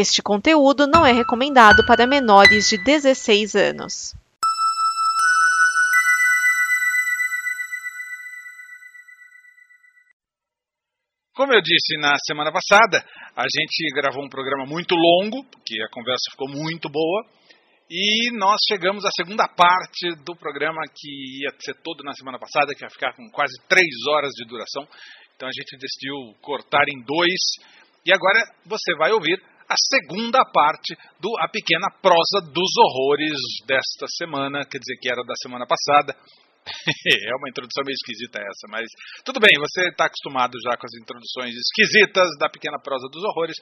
Este conteúdo não é recomendado para menores de 16 anos. Como eu disse na semana passada, a gente gravou um programa muito longo, porque a conversa ficou muito boa, e nós chegamos à segunda parte do programa que ia ser todo na semana passada, que ia ficar com quase três horas de duração. Então a gente decidiu cortar em dois, e agora você vai ouvir a segunda parte do A Pequena Prosa dos Horrores desta semana, quer dizer que era da semana passada. é uma introdução meio esquisita essa, mas tudo bem, você está acostumado já com as introduções esquisitas da pequena prosa dos horrores.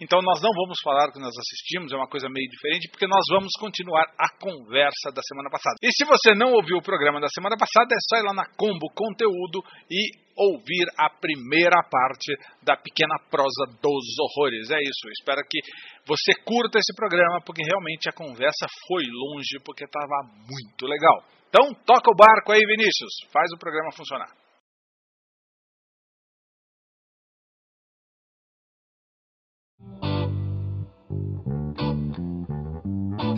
Então nós não vamos falar que nós assistimos, é uma coisa meio diferente, porque nós vamos continuar a conversa da semana passada. E se você não ouviu o programa da semana passada, é só ir lá na Combo Conteúdo e ouvir a primeira parte da pequena prosa dos horrores. É isso, espero que você curta esse programa, porque realmente a conversa foi longe, porque estava muito legal. Então, toca o barco aí, Vinícius. Faz o programa funcionar.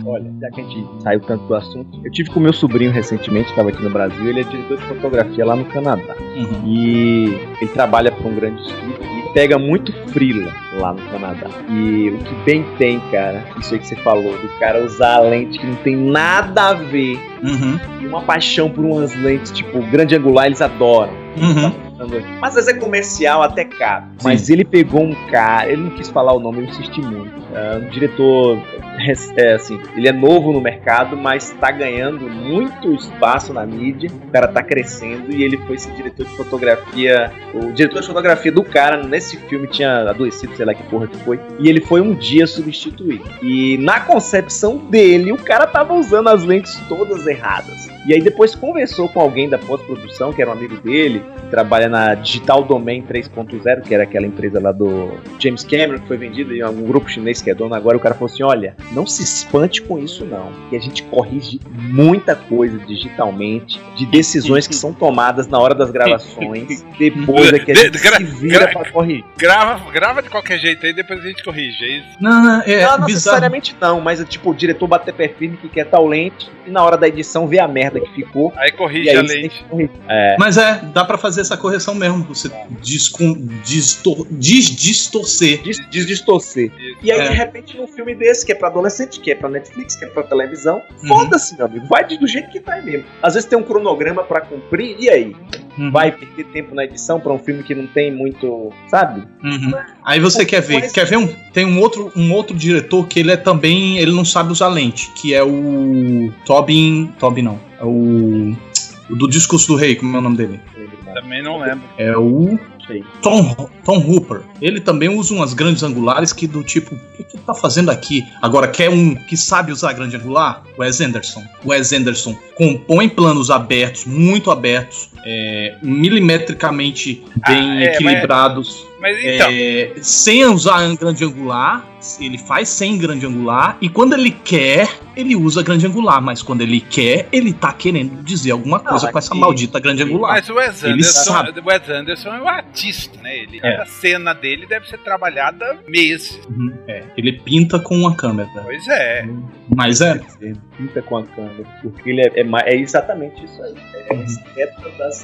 Olha, já que a gente saiu tanto do assunto, eu tive com meu sobrinho recentemente, estava aqui no Brasil, ele é diretor de fotografia lá no Canadá. Uhum. E ele trabalha para um grande estúdio e pega muito frila lá no Canadá. E o que bem tem, cara, isso aí que você falou, do cara usar a lente que não tem nada a ver. Uhum. Uma paixão por umas lentes, tipo, grande angular, eles adoram. Uhum. Mas às vezes é comercial até caro. Mas ele pegou um cara, ele não quis falar o nome, eu insisti muito. É um diretor é, assim, ele é novo no mercado, mas está ganhando muito espaço na mídia. O cara está crescendo e ele foi esse diretor de fotografia. O diretor de fotografia do cara nesse filme tinha adoecido, sei lá que porra que foi. E ele foi um dia substituído. E na concepção dele, o cara tava usando as lentes todas erradas. E aí depois conversou com alguém da pós-produção, que era um amigo dele, que trabalha na Digital Domain 3.0, que era aquela empresa lá do James Cameron, que foi vendida em um grupo chinês que é dono agora. O cara falou assim: olha, não se espante com isso não, que a gente corrige muita coisa digitalmente, de decisões que são tomadas na hora das gravações, depois é que a gente se vira pra corrigir. Grava, grava de qualquer jeito aí, depois a gente corrige, é isso? Não, não, é, não, não necessariamente não, mas é tipo o diretor bater pé firme que quer tal lente e na hora da edição ver a merda que ficou. Aí corrige aí a lente. É. Mas é, dá para fazer essa correção mesmo, você distor, distor, desdistorcer. Desdistorcer. E aí, é. de repente, num filme desse, que é pra adolescente, que é pra Netflix, que é pra televisão, uhum. foda-se, meu amigo. Vai do jeito que tá mesmo. Às vezes tem um cronograma para cumprir, e aí? Uhum. Vai perder tempo na edição pra um filme que não tem muito. Sabe? Uhum. Aí você quer ver. Quer ver um. Tem um outro, um outro diretor que ele é também. Ele não sabe usar lente, que é o. Tobin. Tobin não. É o. O do Discurso do Rei, como é o nome dele? Também não lembro. É o. Tom, Tom Hooper. Ele também usa umas grandes angulares que do tipo, o que, que tá fazendo aqui? Agora, quer um que sabe usar grande angular? Wes Anderson. Wes Anderson compõe planos abertos, muito abertos, é, milimetricamente bem ah, é, equilibrados. Mas, mas então. é, sem usar grande angular, ele faz sem grande angular e quando ele quer, ele usa grande angular, mas quando ele quer, ele tá querendo dizer alguma coisa não, com essa maldita grande angular. Mas o Wes Anderson, o Wes Anderson é um artista, né? Ele, é. A cena dele deve ser trabalhada meses. Uhum, é, ele pinta com a câmera. Pois é. Mas é. Ele pinta com a câmera, porque ele é, é, é exatamente isso aí. É uhum.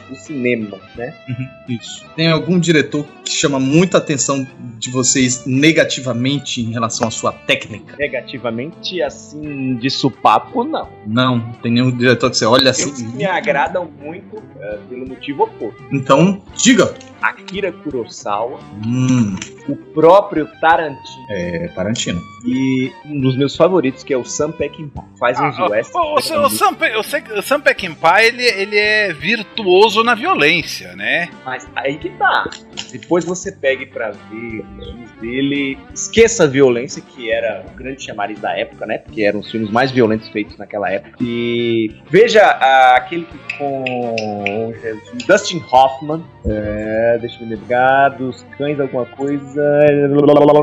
do cinema, né? Uhum, isso. Tem algum diretor que chama muita atenção de vocês negativamente em relação à sua técnica? Negativamente, assim, de supapo, não. Não, tem nenhum diretor que você olha assim. Eles me agradam muito uh, pelo motivo oposto. Então, diga. Akira Kurosawa. Hum. O próprio Tarantino. É, Tarantino. E um dos meus favoritos, que é o Sam Peckinpah. Faz uns ah, west. O, o, o, Sam, o, Sam Peckinpah, ele, ele é virtuoso na violência, né? Mas aí que tá. Depois você pegue pra ver os filmes dele. Esqueça a violência, que era o grande chamariz da época, né? Porque eram os filmes mais violentos feitos naquela época. E veja uh, aquele que com Jesus, Dustin Hoffman. É, deixa eu me lembrar. Dos cães, alguma coisa.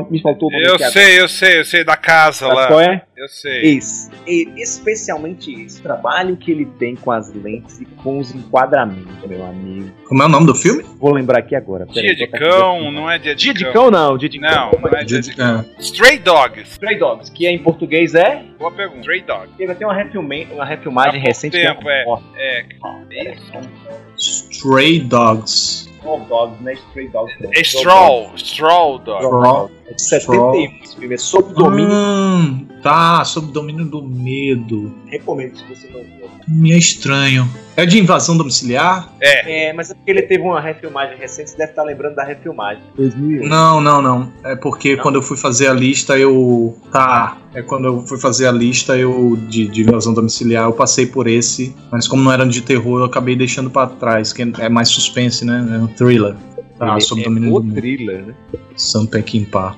Me faltou o Eu sei, eu sei, eu sei, da casa lá. Qual é? Eu sei. Esse, especialmente esse trabalho que ele tem com as lentes e com os enquadramentos, meu amigo. Como é o nome do filme? Vou lembrar aqui agora. Dia de cão, não é dia de dia cão. Dia de cão, não. Dia de não, cão. Não, é dia de cão. Stray Dogs. Stray Dogs, que em português é? Boa pergunta. Stray Dogs. Teve até uma, refilme, uma refilmagem recente. Tempo, é. É. é. Stray Dogs. Straw Dogs, né? Stray Dogs. É Straw, Straw Dogs. É de 71 esse filme, é sob domínio. Hum, tá, sob domínio do medo. Recomendo se você não viu. Me é estranho. É de invasão domiciliar? É. É, mas é porque ele teve uma refilmagem recente, você deve estar lembrando da refilmagem. 2001. Não, não, não. É porque não? quando eu fui fazer a lista, eu. Tá. É quando eu fui fazer a lista eu de, de invasão domiciliar, eu passei por esse. Mas como não era de terror, eu acabei deixando para trás, que é mais suspense, né? É um thriller. Ah, sob é domínio do thriller, né? Sam Peckinpah.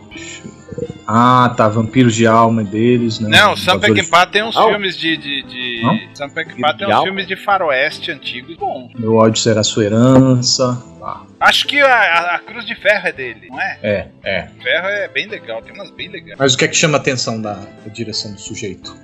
Ah, tá, Vampiros de Alma deles, né? Não, Sam Peckinpah tem uns oh. filmes de... de, de... Sam Peckinpah tem uns alma? filmes de faroeste antigos bons. Meu ódio será sua herança. Ah. Acho que a, a, Cruz de Ferro é dele, não é? É, é. Ferro é bem legal, tem umas bem legais. Mas o que é que chama a atenção da, da direção do sujeito?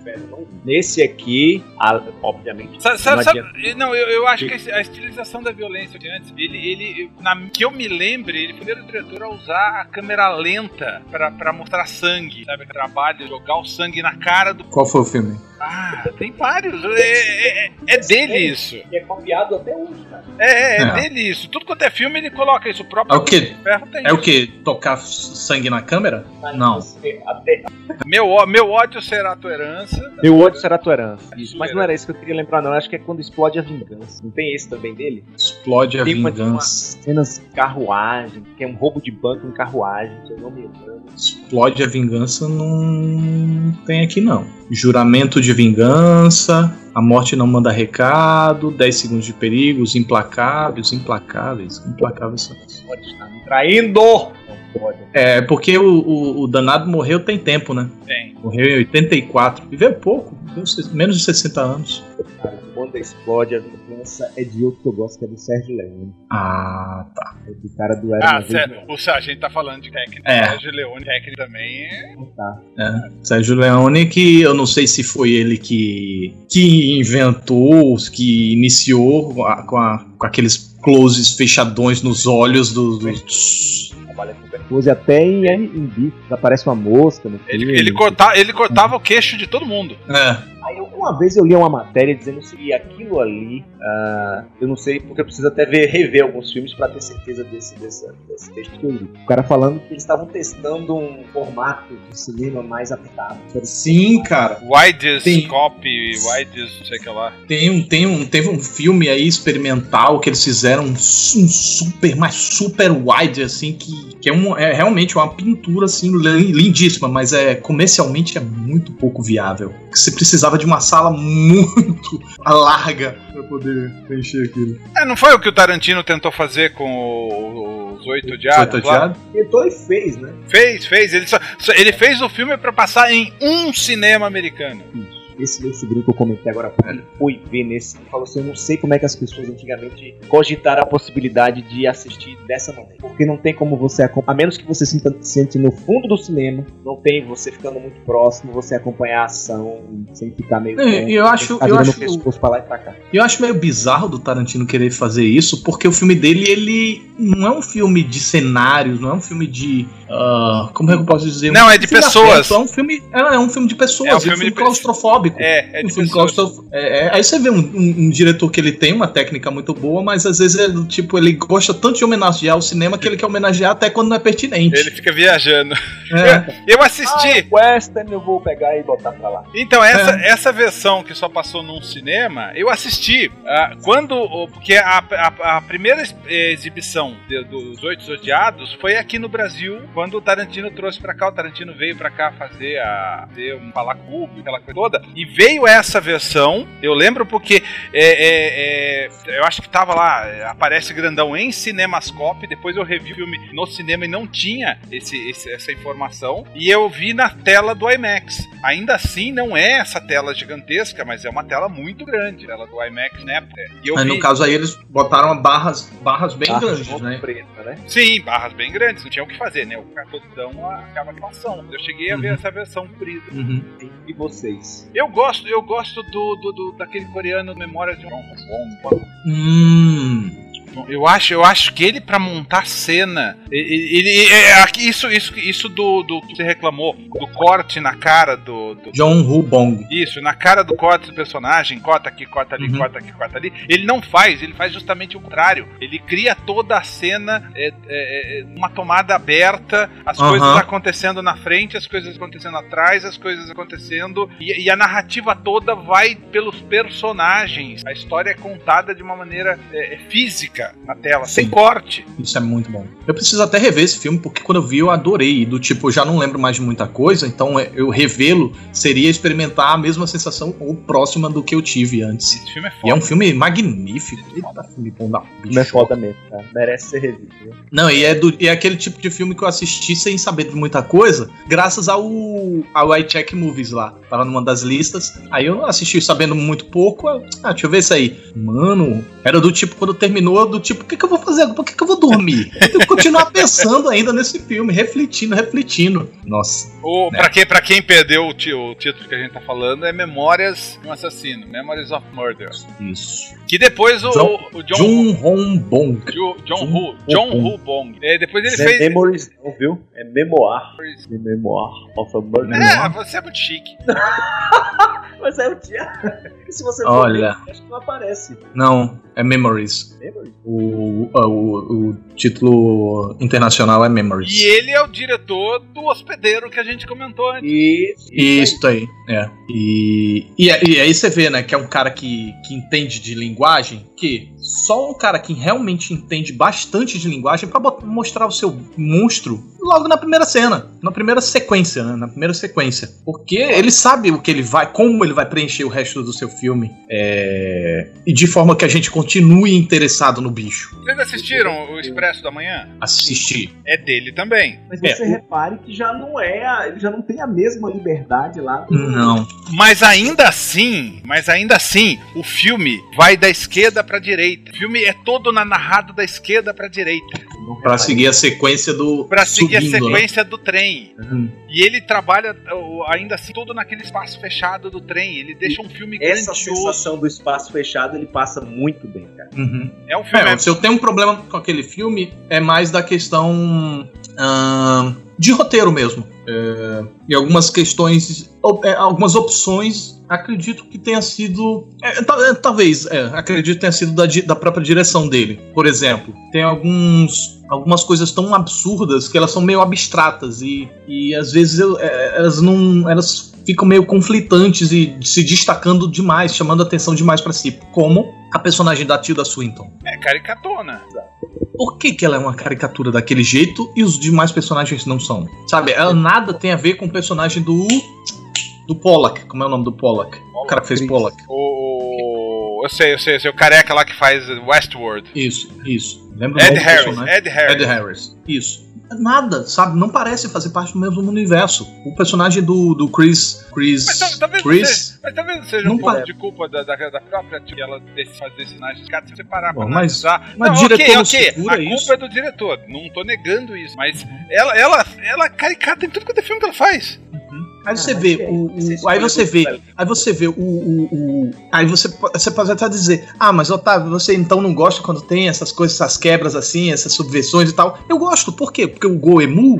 Nesse aqui, a, obviamente. Sabe, sabe, sabe, não, eu, eu acho que a estilização da violência de antes, ele, ele na, que eu me lembre, ele foi o primeiro diretor a usar a câmera lenta pra, pra mostrar sangue, sabe? Trabalho, jogar o sangue na cara do. Qual foi o filme? Ah, tem vários. É, é, é dele isso. É copiado até hoje, cara. É, é, é, dele isso. Tudo quanto é filme ele coloca isso. O próprio é o que? É o que? Tocar sangue na câmera? Mas não. Até... Meu, meu ódio será tua herança. Meu ódio será tua herança. Isso. Mas não era isso que eu queria lembrar, não. Eu acho que é quando explode a vingança. Não tem esse também dele? Explode a tem vingança. Uma, cenas de carruagem, que é um roubo de banco em carruagem, se eu não me engano. Explode a vingança não tem aqui não. Juramento de vingança, a morte não manda recado, 10 segundos de perigo, os implacáveis, implacáveis, implacáveis. Pode estar me traindo! É, porque o, o, o, danado morreu tem tempo, né? Tem. Morreu em 84. Viveu pouco, menos de 60 anos. Quando explode a vingança é de outro que eu gosto, que é do Sérgio Leone. Ah, tá. É do cara do Era Ah, sério, o Sérgio, a gente tá falando de técnica. É. Sérgio Leone, técnico também é. Tá. é. Sérgio Leone, que eu não sei se foi ele que, que inventou, que iniciou com, a, com, a, com aqueles closes fechadões nos olhos dos. Do trabalha com percurso até em, em bicho, aparece uma mosca no filme. Ele, ele, corta, ele cortava o queixo de todo mundo. É. Aí uma vez eu li uma matéria dizendo que aquilo ali, uh, eu não sei, porque eu preciso até ver, rever alguns filmes para ter certeza desse, desse, desse texto que eu li. O cara falando que eles estavam testando um formato de cinema mais apertado. Sim, cara. Widest tem, copy, widest, não sei o que lá. Tem um, tem um, teve um filme aí experimental que eles fizeram um, um super, mas super wide, assim, que, que é, um, é realmente uma pintura, assim, lindíssima, mas é comercialmente é muito pouco viável. Você precisava de uma sala muito larga para poder preencher aquilo. É, não foi o que o Tarantino tentou fazer com os Oito Odiados? Oito Odiados? Tentou e fez, né? Fez, fez. Ele, só, ele fez o filme para passar em um cinema americano. Isso esse meu sobrinho que eu comentei agora ele foi ver nesse e falou assim: Eu não sei como é que as pessoas antigamente cogitaram a possibilidade de assistir dessa maneira. Porque não tem como você a menos que você se sente no fundo do cinema, não tem você ficando muito próximo, você acompanhar a ação sem ficar meio. É, eu acho. Eu acho, pra lá e pra cá. eu acho meio bizarro do Tarantino querer fazer isso, porque o filme dele, ele não é um filme de cenários, não é um filme de. Uh, como é que eu posso dizer? Não, é de pessoas. é um filme, é, é, um filme de pessoas, é um filme, é um filme de claustrofóbico. É, é um filme claustrofóbico. É, é, aí você vê um, um, um, diretor que ele tem uma técnica muito boa, mas às vezes ele, tipo, ele gosta tanto de homenagear o cinema que ele quer homenagear até quando não é pertinente. Ele fica viajando. É. Eu, eu, assisti. Ah, Western eu vou pegar e botar pra lá. Então, essa, é. essa versão que só passou num cinema, eu assisti. Uh, quando. Porque a, a, a primeira exibição de, dos Oito Odiados foi aqui no Brasil, quando o Tarantino trouxe pra cá. O Tarantino veio pra cá fazer, a, fazer um falar cubo, aquela coisa toda. E veio essa versão, eu lembro porque é, é, é, eu acho que tava lá, aparece grandão em Cinemascope, depois eu revi o filme no cinema e não tinha esse, esse, essa informação, e eu vi na tela do IMAX. ainda assim não é essa tela gigantesca, mas é uma tela muito grande, ela do IMAX né? E eu vi... no caso aí eles botaram barras, barras bem barras grandes, né? Preta, né? Sim, barras bem grandes, não tinha o que fazer, né? O cartão acaba a ação. Eu cheguei a ver uhum. essa versão comprida. Uhum. E vocês? Eu gosto, eu gosto do, do, do daquele coreano Memória de um Hum. Eu acho, eu acho que ele para montar cena, ele, ele é, isso, isso, isso do, do que você reclamou, do corte na cara do, do John Hu Bong. Isso, na cara do corte do personagem, corta aqui, corta ali, uhum. corta aqui, corta ali. Ele não faz, ele faz justamente o contrário. Ele cria toda a cena é, é, é uma tomada aberta, as uhum. coisas acontecendo na frente, as coisas acontecendo atrás, as coisas acontecendo e, e a narrativa toda vai pelos personagens. A história é contada de uma maneira é, na tela, Sim. sem corte. Isso é muito bom. Eu preciso até rever esse filme, porque quando eu vi eu adorei. Do tipo, eu já não lembro mais de muita coisa, então é, eu revê-lo seria experimentar a mesma sensação ou próxima do que eu tive antes. Esse filme é foda. E é um filme magnífico. Eita, filme bom da bicho. é foda mesmo, cara. Merece ser revisto. Não, e é, do, e é aquele tipo de filme que eu assisti sem saber de muita coisa, graças ao, ao iCheck Movies lá. Tava numa das listas. Aí eu assisti sabendo muito pouco. Ah, deixa eu ver isso aí. Mano, era do tipo, quando terminou, do tipo, o que, que eu vou fazer? Por que, que eu vou dormir? Eu tenho que continuar pensando ainda nesse filme, refletindo, refletindo. Nossa. O, né? pra, quem, pra quem perdeu o, o, título que a gente tá falando, é Memórias de um Assassino, Memories of Murder. Isso. Que depois o John, o John, John Hong Bong. Jo, John, Hu, John Hu Bong. É, depois ele é fez. Memories, não, viu? É Memoir. Memoir of a Murder. É, você é muito chique. Mas é o dia. se você Olha. Ver, acho que não aparece. Não, é Memories. Memories? O, o, o, título internacional é Memories. E ele é o diretor do hospedeiro que a gente comentou antes. Isso, isso aí. É. E, e, e aí você vê, né, que é um cara que, que entende de linguagem, que só um cara que realmente entende bastante de linguagem para mostrar o seu monstro logo na primeira cena, na primeira sequência, né? Na primeira sequência. Porque ele sabe o que ele vai, como ele vai preencher o resto do seu filme. É... E de forma que a gente continue interessado no bicho. Vocês assistiram o Expresso da Manhã? Assisti. É dele também. Mas você é. repare que já não é. A... Ele já não tem a mesma liberdade lá. Não. Mas ainda assim, mas ainda assim, o filme vai da esquerda pra direita. O filme é todo na narrado da esquerda pra direita. Para seguir a sequência do. Para seguir subindo, a né? sequência né? do trem. Uhum. E ele trabalha ainda assim todo naquele espaço fechado do trem. Ele deixa um filme Essa grandioso. sensação do espaço fechado ele passa muito bem, cara. Uhum. É um filme. É, se eu tenho um problema com aquele filme, é mais da questão. Uh, de roteiro mesmo. É, e algumas questões, é, algumas opções, acredito que tenha sido. É, é talvez, é, acredito que tenha sido da, da própria direção dele. Por exemplo, tem alguns algumas coisas tão absurdas que elas são meio abstratas e, e às vezes eu, é, elas não elas ficam meio conflitantes e se destacando demais, chamando atenção demais para si, como a personagem da Tilda Swinton. É caricatona. Por que, que ela é uma caricatura daquele jeito e os demais personagens não são? Sabe, ela nada tem a ver com o personagem do. do Pollack. Como é o nome do Pollack? O cara que fez Pollack. O. Eu sei, eu sei, eu sei, o careca lá que faz Westworld. Isso, isso. Lembra Ed Harris, Ed Harris. Ed Harris. Isso nada, sabe? Não parece fazer parte do mesmo universo. O personagem do, do Chris. Chris. Mas talvez, Chris, seja, mas talvez seja um pouco de culpa da, da, da própria tia ela fazer sinais de cara, se você parar pra mas, analisar. Mas não, ok, ok. A culpa isso? é do diretor. Não tô negando isso. Mas ela, ela, ela caricata em tudo quanto é filme que ela faz. Aí você vê o, o aí você vê, aí você vê o, o, o, aí você você pode até dizer, ah, mas Otávio, você então não gosta quando tem essas coisas, essas quebras assim, essas subversões e tal? Eu gosto, por quê? Porque o Goemu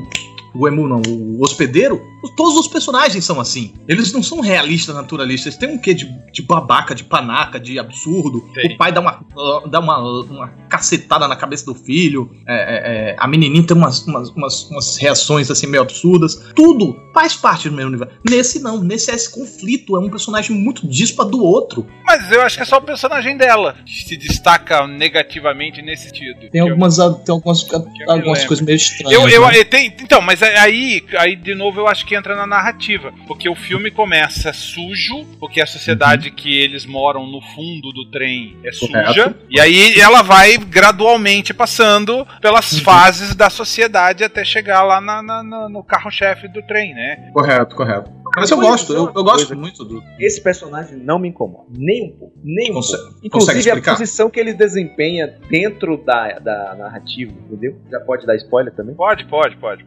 o Emu não, o hospedeiro, todos os personagens são assim. Eles não são realistas, naturalistas. Eles têm um quê de, de babaca, de panaca, de absurdo. Sim. O pai dá uma, dá uma, uma cacetada na cabeça do filho. É, é, é, a menininha tem umas, umas, umas, umas, reações assim meio absurdas. Tudo faz parte do mesmo universo. Nesse não, nesse é esse conflito. É um personagem muito dispa do outro. Mas eu acho que é só o personagem dela que se destaca negativamente nesse sentido. Tem algumas, eu, tem algumas, algumas coisas meio estranhas. Eu, eu, né? tem, então, mas aí, aí, de novo, eu acho que entra na narrativa. Porque o filme começa sujo, porque a sociedade uhum. que eles moram no fundo do trem é suja. Correto. E aí ela vai gradualmente passando pelas uhum. fases da sociedade até chegar lá na, na, na, no carro-chefe do trem, né? Correto, correto. Mas eu gosto, eu, eu gosto muito do. Esse personagem não me incomoda, nem um pouco, nem um pouco. Inclusive a posição que ele desempenha dentro da, da narrativa, entendeu? Já pode dar spoiler também? Pode, pode, pode.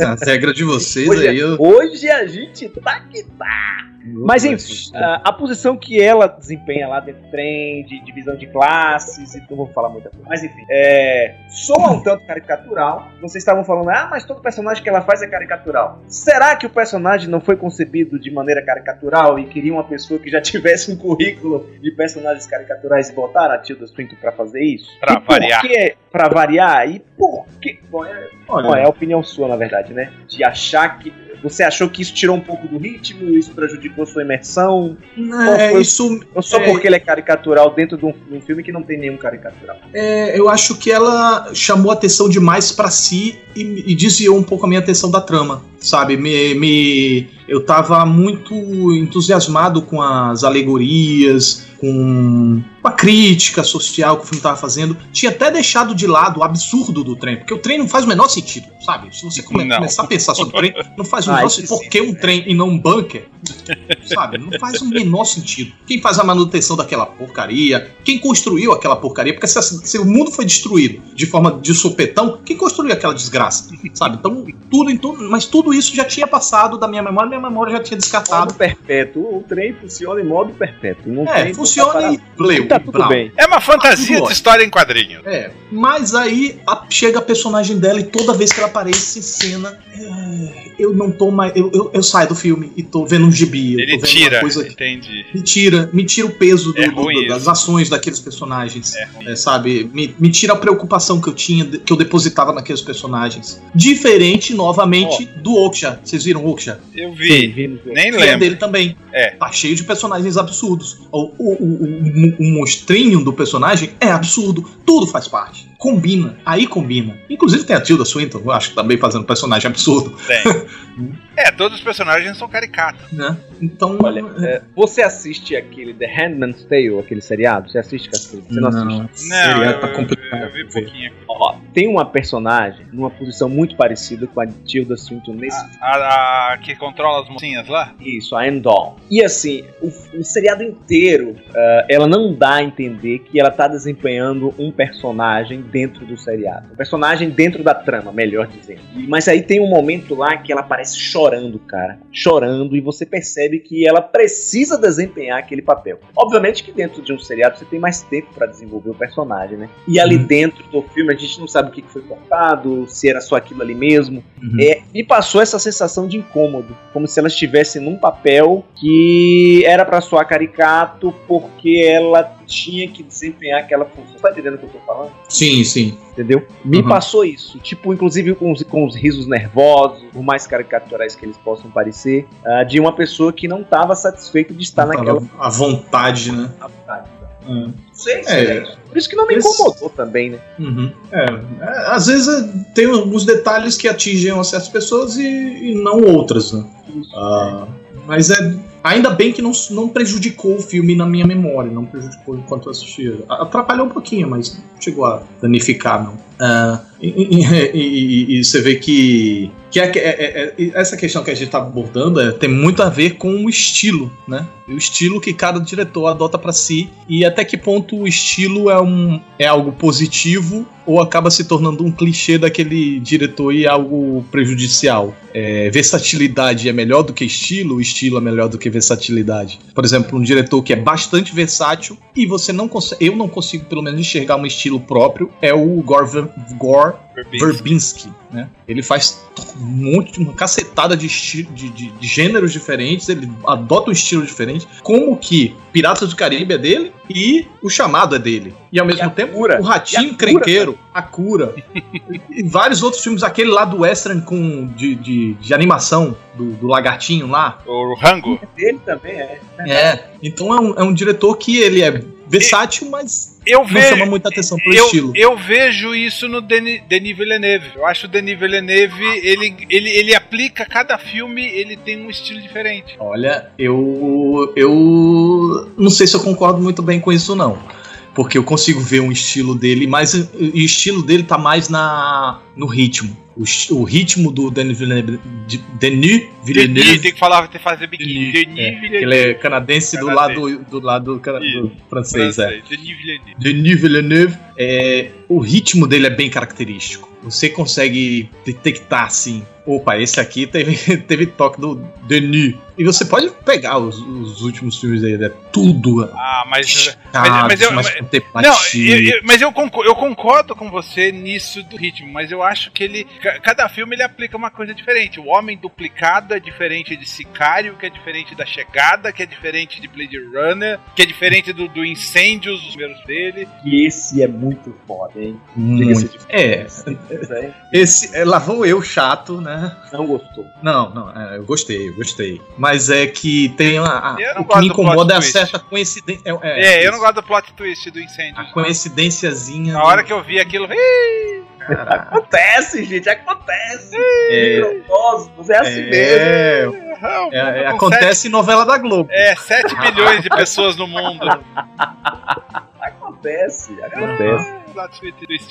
a regra de vocês hoje, aí. Eu... Hoje a gente tá que tá. Mas enfim, a, a, posição que ela desempenha lá dentro do trem, de divisão de classes, e não vou falar muita coisa. Mas enfim, é, soa um tanto caricatural. Vocês estavam falando, ah, mas todo personagem que ela faz é caricatural. Será que o personagem não foi concebido de maneira caricatural e queria uma pessoa que já tivesse um currículo de personagens caricaturais e botaram a Tilda Swinton pra fazer isso? Pra e variar. Por que, pra variar? E por que? Bom, é, bom, é a opinião sua, na verdade, né? De achar que você achou que isso tirou um pouco do ritmo? Isso prejudicou sua imersão? É, isso. Ou só é, porque ele é caricatural dentro de um, de um, filme que não tem nenhum caricatural? É, eu acho que ela chamou atenção demais para si e, e desviou um pouco a minha atenção da trama, sabe? Me, me, eu tava muito entusiasmado com as alegorias, com a crítica social que o filme estava fazendo. Tinha até deixado de lado o absurdo do trem, porque o trem não faz o menor sentido, sabe? Se você come, começar a pensar sobre o trem, não faz o menor sentido. Por que um trem e não um bunker? sabe? Não faz o menor sentido. Quem faz a manutenção daquela porcaria? Quem construiu aquela porcaria? Porque se, se o mundo foi destruído de forma de sopetão, quem construiu aquela desgraça? Sabe? Então, tudo em tudo, mas tudo isso já tinha passado da minha memória, minha memória já tinha descartado. Modo perpétuo. O trem funciona em modo perpétuo. Não é, funciona e leu. Tá tudo bem. É uma fantasia de história em quadrinho. É, mas aí a, chega a personagem dela e toda vez que ela aparece em cena, é, eu não tô mais. Eu, eu, eu, saio do filme e tô vendo um gibi. Ele tira, coisa, entendi. Me tira, me tira o peso do, é do, das ações daqueles personagens. É, é sabe? Me, me tira a preocupação que eu tinha, que eu depositava naqueles personagens. Diferente, novamente, oh. do Oksha. Vocês viram o Oksha? Eu vi. Sim, vi Nem lembro. Dele também. É. Tá cheio de personagens absurdos. O, o, o, o, monstrinho do personagem é absurdo. Tudo faz parte. Combina. Aí combina. Inclusive tem a Tilda Swinton, eu acho que também fazendo personagem absurdo. Tem. é, todos os personagens são caricatos. Né? Então. Olha, é, você assiste aquele The Handman's Tale, aquele seriado? Você assiste, Castilho? Você não, não assiste? Não, eu, tá complicado. Eu vi pouquinho. Ó, tem uma personagem numa posição muito parecida com a Tilda Swinton nesse. A, a, a que controla as mocinhas lá? Isso, a Endol. E assim, o, o seriado inteiro, uh, ela não dá a entender que ela tá desempenhando um personagem dentro do seriado. Um personagem dentro da trama, melhor dizendo. Mas aí tem um momento lá que ela aparece chorando, cara. Chorando, e você percebe que ela precisa desempenhar aquele papel. Obviamente que dentro de um seriado você tem mais tempo para desenvolver o personagem, né? E ali uhum. dentro do filme a gente não sabe o que foi cortado, se era só aquilo ali mesmo. Uhum. É, me passou essa sensação de incômodo, como se ela estivesse num papel que era para soar caricato porque ela tinha que desempenhar aquela função. Tá entendendo o que eu tô falando? Sim, sim. Entendeu? Me uhum. passou isso. Tipo, inclusive com os, com os risos nervosos, por mais caricaturais que eles possam parecer, uh, de uma pessoa que não estava satisfeita de estar não naquela. A vontade, né? A vontade. Hum. Sei, sei. É, Por isso que não me incomodou esse... também, né? Uhum. É, é, às vezes é, tem alguns detalhes que atingem certas pessoas e, e não outras, né? Isso, ah, mas é Ainda bem que não, não prejudicou o filme na minha memória, não prejudicou enquanto eu assistia. Atrapalhou um pouquinho, mas não chegou a danificar, não. Uh, e, e, e, você vê que, que é, é, é, essa questão que a gente está abordando é, tem muito a ver com o estilo, né? O estilo que cada diretor adota para si e até que ponto o estilo é, um, é algo positivo ou acaba se tornando um clichê daquele diretor e algo prejudicial. É, versatilidade é melhor do que estilo, estilo é melhor do que versatilidade. Por exemplo, um diretor que é bastante versátil e você não consegue, eu não consigo pelo menos enxergar um estilo próprio, é o Gore, Gore Verbinski. né? Ele faz um monte, uma cacetada de, de, de, de, gêneros diferentes, ele adota um estilo diferente, como que Piratas do Caribe é dele e o Chamado é dele. E ao mesmo e tempo, cura. o Ratinho Crenqueiro, A Cura, e vários outros filmes, aquele lá do Western com, de, de, de animação, do, do, lagartinho lá. O Rango. É dele também é. É, então é um, é um diretor que ele é versátil, mas eu não vejo, chama muita atenção pro eu, estilo. Eu vejo isso no Denis, Denis Villeneuve. Eu acho o Denis Villeneuve, ele, ele, ele aplica cada filme, ele tem um estilo diferente. Olha, eu eu não sei se eu concordo muito bem com isso não porque eu consigo ver um estilo dele, mas o estilo dele tá mais na no ritmo. O, o ritmo do Denis Villeneuve. Denis Villeneuve. tem que falar, tem que fazer biquíni. Denis, é, Villeneuve. Ele é canadense, do lado, do lado do, do francês, é. Denis Villeneuve. Denis Villeneuve. É, o ritmo dele é bem característico. Você consegue detectar assim opa, esse aqui teve, teve toque do Denis. E você pode pegar os, os últimos filmes dele, é tudo. Ah, mas. mas, mas, eu, mas, não, eu, mas eu concordo, eu concordo com você nisso do ritmo, mas eu acho que ele. Cada filme ele aplica uma coisa diferente. O Homem Duplicado é diferente de Sicário, que é diferente da Chegada, que é diferente de Blade Runner, que é diferente do, do Incêndios, os primeiros dele. E esse é muito foda, hein? Muito. É. Esse, é, lá vou eu chato, né? né? Não gostou. Não, não, é, eu gostei, eu gostei. Mas é que tem uma. o que me incomoda é a certa coincidência. É, é, é eu não gosto do plot twist do incêndio. A coincidênciazinha. Na hora que eu vi aquilo. acontece, gente, acontece. É, é assim é, mesmo. É, acontece em novela da Globo. É, 7 bilhões de pessoas no mundo. acontece, acontece.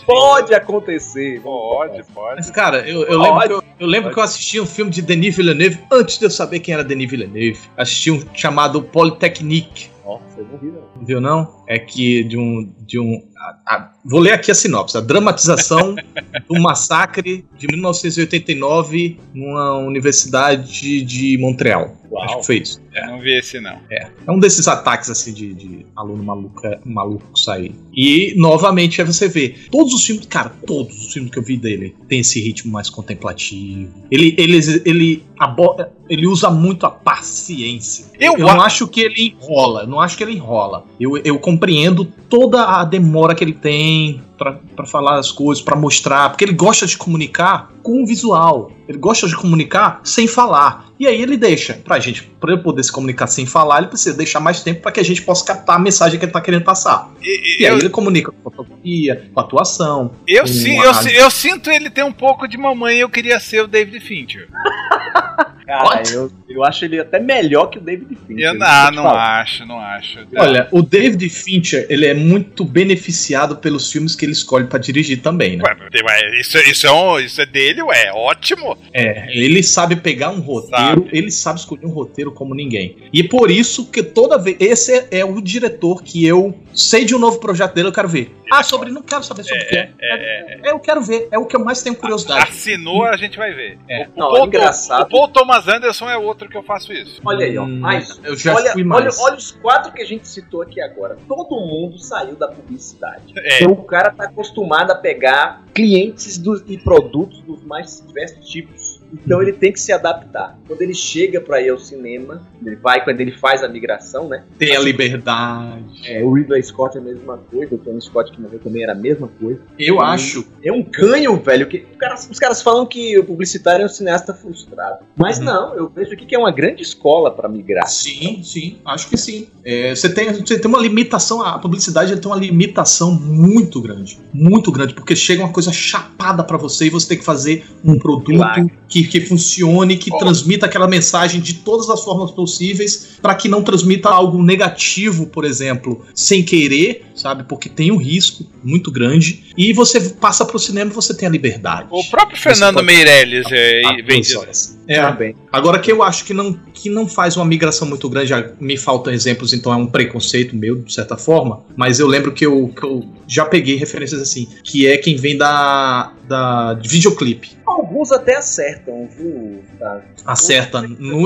Pode acontecer. Pode, pode. Mas, cara, eu, eu pode, lembro, eu, eu lembro que eu assisti um filme de Denis Villeneuve antes de eu saber quem era Denis Villeneuve. Assisti um chamado Polytechnique. Nossa, eu não vi, não. Viu, não? É que de um. De um a, a, vou ler aqui a sinopse. A dramatização do massacre de 1989 numa universidade de Montreal. Uau. Acho que foi isso. É. Não vi esse, não. É. É um desses ataques, assim, de, de aluno maluco, maluco sair. E, novamente, é você vê. Todos os filmes, cara, todos os filmes que eu vi dele tem esse ritmo mais contemplativo. Ele, ele, ele, ele usa muito a paciência. Eu, eu não acho que ele enrola. Não acho que ele enrola. Eu, eu compreendo toda a demora que ele tem para falar as coisas, para mostrar, porque ele gosta de comunicar com o visual. Ele gosta de comunicar sem falar. E aí ele deixa pra gente, para ele poder se comunicar sem falar, ele precisa deixar mais tempo para que a gente possa captar a mensagem que ele tá querendo passar. E, e aí eu, ele comunica com a fotografia, com a atuação. Eu, sim, eu, eu, sinto ele ter um pouco de mamãe, eu queria ser o David Fincher. Cara, eu, eu acho ele até melhor que o David Fincher. Eu não, não acho, não acho. Olha, o David Fincher, ele é muito beneficiado pelos filmes que ele escolhe para dirigir também, né? Ué, isso, isso, é um, isso é dele, ué, ótimo. É, ele sabe pegar um roteiro, sabe. ele sabe escolher um roteiro como ninguém. E por isso que toda vez. Esse é, é, o diretor que eu sei de um novo projeto dele, eu quero ver. Ah, sobre. Não quero saber sobre o é, que é. É, é, é, Eu quero ver, é o que eu mais tenho curiosidade. Assinou, a gente vai ver. É. O, não, Paul, engraçado. O Paul Thomas Anderson é outro que eu faço isso. Olha aí, ó. Hum, eu já olha, fui mais. Olha, olha, os quatro que a gente citou aqui agora. Todo mundo saiu da publicidade. É. Então o cara tá acostumado a pegar clientes do, e produtos dos mais diversos tipos. Então ele tem que se adaptar. Quando ele chega para ir ao cinema, ele vai quando ele faz a migração, né? Tem a liberdade. É, o Ridley Scott é a mesma coisa, o Tony Scott que morreu também era a mesma coisa. Eu e acho. É um ganho, velho. Que cara, os caras falam que o publicitário é um cineasta frustrado. Mas uhum. não, eu vejo aqui que é uma grande escola para migrar. Sim, sim, acho que sim. É, você, tem, você tem uma limitação, a publicidade tem uma limitação muito grande. Muito grande, porque chega uma coisa chapada para você e você tem que fazer um produto claro. que que, funcione, que oh. transmita aquela mensagem de todas as formas possíveis, para que não transmita algo negativo, por exemplo, sem querer, sabe? Porque tem um risco muito grande. E você passa pro cinema e você tem a liberdade. O próprio Fernando pode... Meirelles é, ah, vem disso. É, agora que eu acho que não, que não faz uma migração muito grande, já me faltam exemplos, então é um preconceito meu, de certa forma, mas eu lembro que eu, que eu já peguei referências assim, que é quem vem da, da videoclipe. Alguns até acertam, viu? Tá. Acerta no,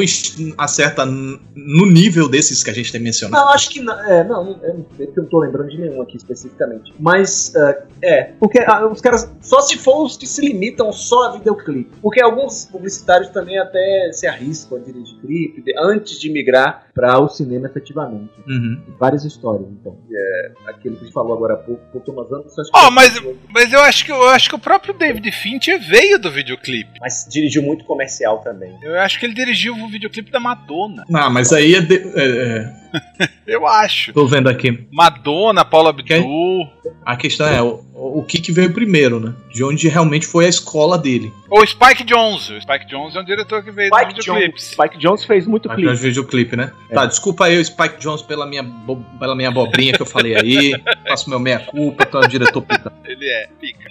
acerta no nível desses que a gente tem mencionado. Não, acho que não. É, não, não, eu não tô lembrando de nenhum aqui especificamente. Mas, uh, é, porque uh, os caras. Só se for os que se limitam só a videoclipe. Porque alguns publicitários também até se arriscam a dirigir clipe de, antes de migrar para o cinema efetivamente. Uhum. Várias histórias, então. É, aquele que a gente falou agora há pouco, o Thomas Anderson. Oh, mas, mas eu acho que eu acho que o próprio David Fincher veio do videoclipe. Mas dirigiu muito comercial também. Eu acho que ele dirigiu o videoclipe da Madonna. Não, mas aí é, de, é, é Eu acho. Tô vendo aqui. Madonna, Paula Abdul. A questão é o, o que, que veio primeiro, né? De onde realmente foi a escola dele. Ou Spike Jones. O Spike Jones é um diretor que veio Spike dos videoclipes. Spike Jones fez muito Mas clipe. fez videoclipe, né? É. Tá, desculpa aí o Spike Jones pela minha, bo- pela minha abobrinha que eu falei aí. Faço meu meia-culpa, tu é um diretor pica. Ele é, pica.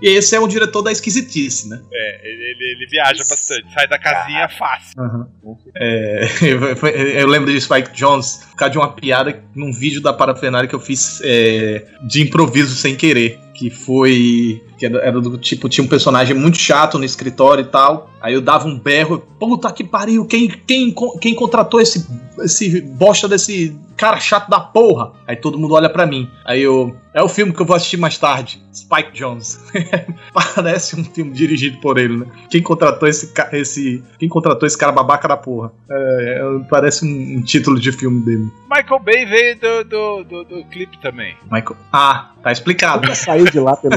E esse é um diretor da esquisitice, né? É, ele, ele- ele viaja bastante. Sai da casinha fácil. É, eu lembro de Spike Jones por causa de uma piada num vídeo da parafernália que eu fiz é, de improviso sem querer. Que foi. Que era, do tipo, tinha um personagem muito chato no escritório e tal. Aí eu dava um berro, puta que pariu, quem, quem, quem contratou esse, esse bosta desse cara chato da porra? Aí todo mundo olha pra mim. Aí eu. É o filme que eu vou assistir mais tarde. Spike Jones. Parece um filme dirigido por ele, né? Quem contratou esse, esse Quem contratou esse cara babaca da porra? É, é, parece um, um título de filme dele. Michael Bay veio do, do, do, do clipe também. Michael. Ah, tá explicado. Saiu de lá pelo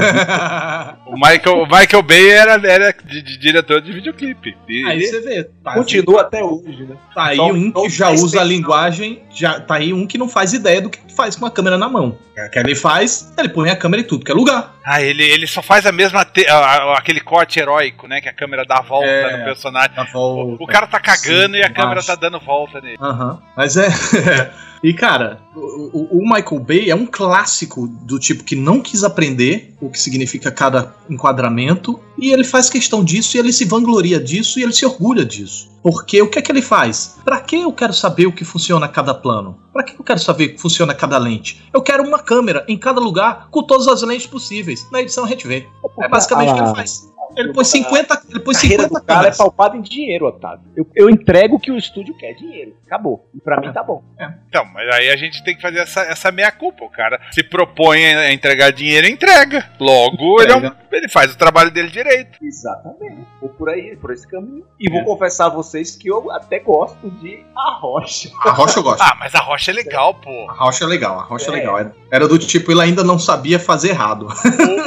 O Michael, o Michael Bay era, era de, de diretor de videoclipe. E- Aí você vê. Tá, Continua até hoje, né? Tá aí Só- um que já usa a linguagem, já tá aí um que não faz ideia do que faz com a câmera na mão. O que ele faz, ele põe a câmera em tudo que é lugar. Ah, ele, ele só faz a mesma. te- a- a- aquele corte heróico, né? Que a câmera dá a volta É. no personagem. Volta, O cara tá cagando sim, e a câmera embaixo. tá dando volta nele. Aham. Mas é. e cara, o, o- Michael Bay é um clássico do tipo que não quis aprender o que significa cada enquadramento. E ele faz questão disso, e ele se vangloria disso, e ele se orgulha disso. Porque o que é que ele faz? Pra que eu quero saber o que funciona cada plano? Pra que eu quero saber o que funciona cada lente? Eu quero uma câmera em cada lugar com todas as lentes possíveis. Na edição a gente vê. É basicamente o que ele faz. Ele põe 50, ele carreira 50 do cara é pautada em dinheiro, Otávio. Eu, eu entrego o que o estúdio quer, dinheiro. Acabou. E pra mim tá bom. Então, mas aí a gente tem que fazer essa, essa meia-culpa. O cara se propõe a entregar dinheiro entrega. Logo, ele, é um- ele faz o trabalho dele direito. Exatamente. Vou por aí, por esse caminho. E vou confessar a vocês que eu até gosto de A Rocha. A rocha eu gosto. Ah, mas a rocha é legal, pô. A rocha é legal, a rocha é, É. legal. Era, do tipo, ele ainda não sabia fazer errado.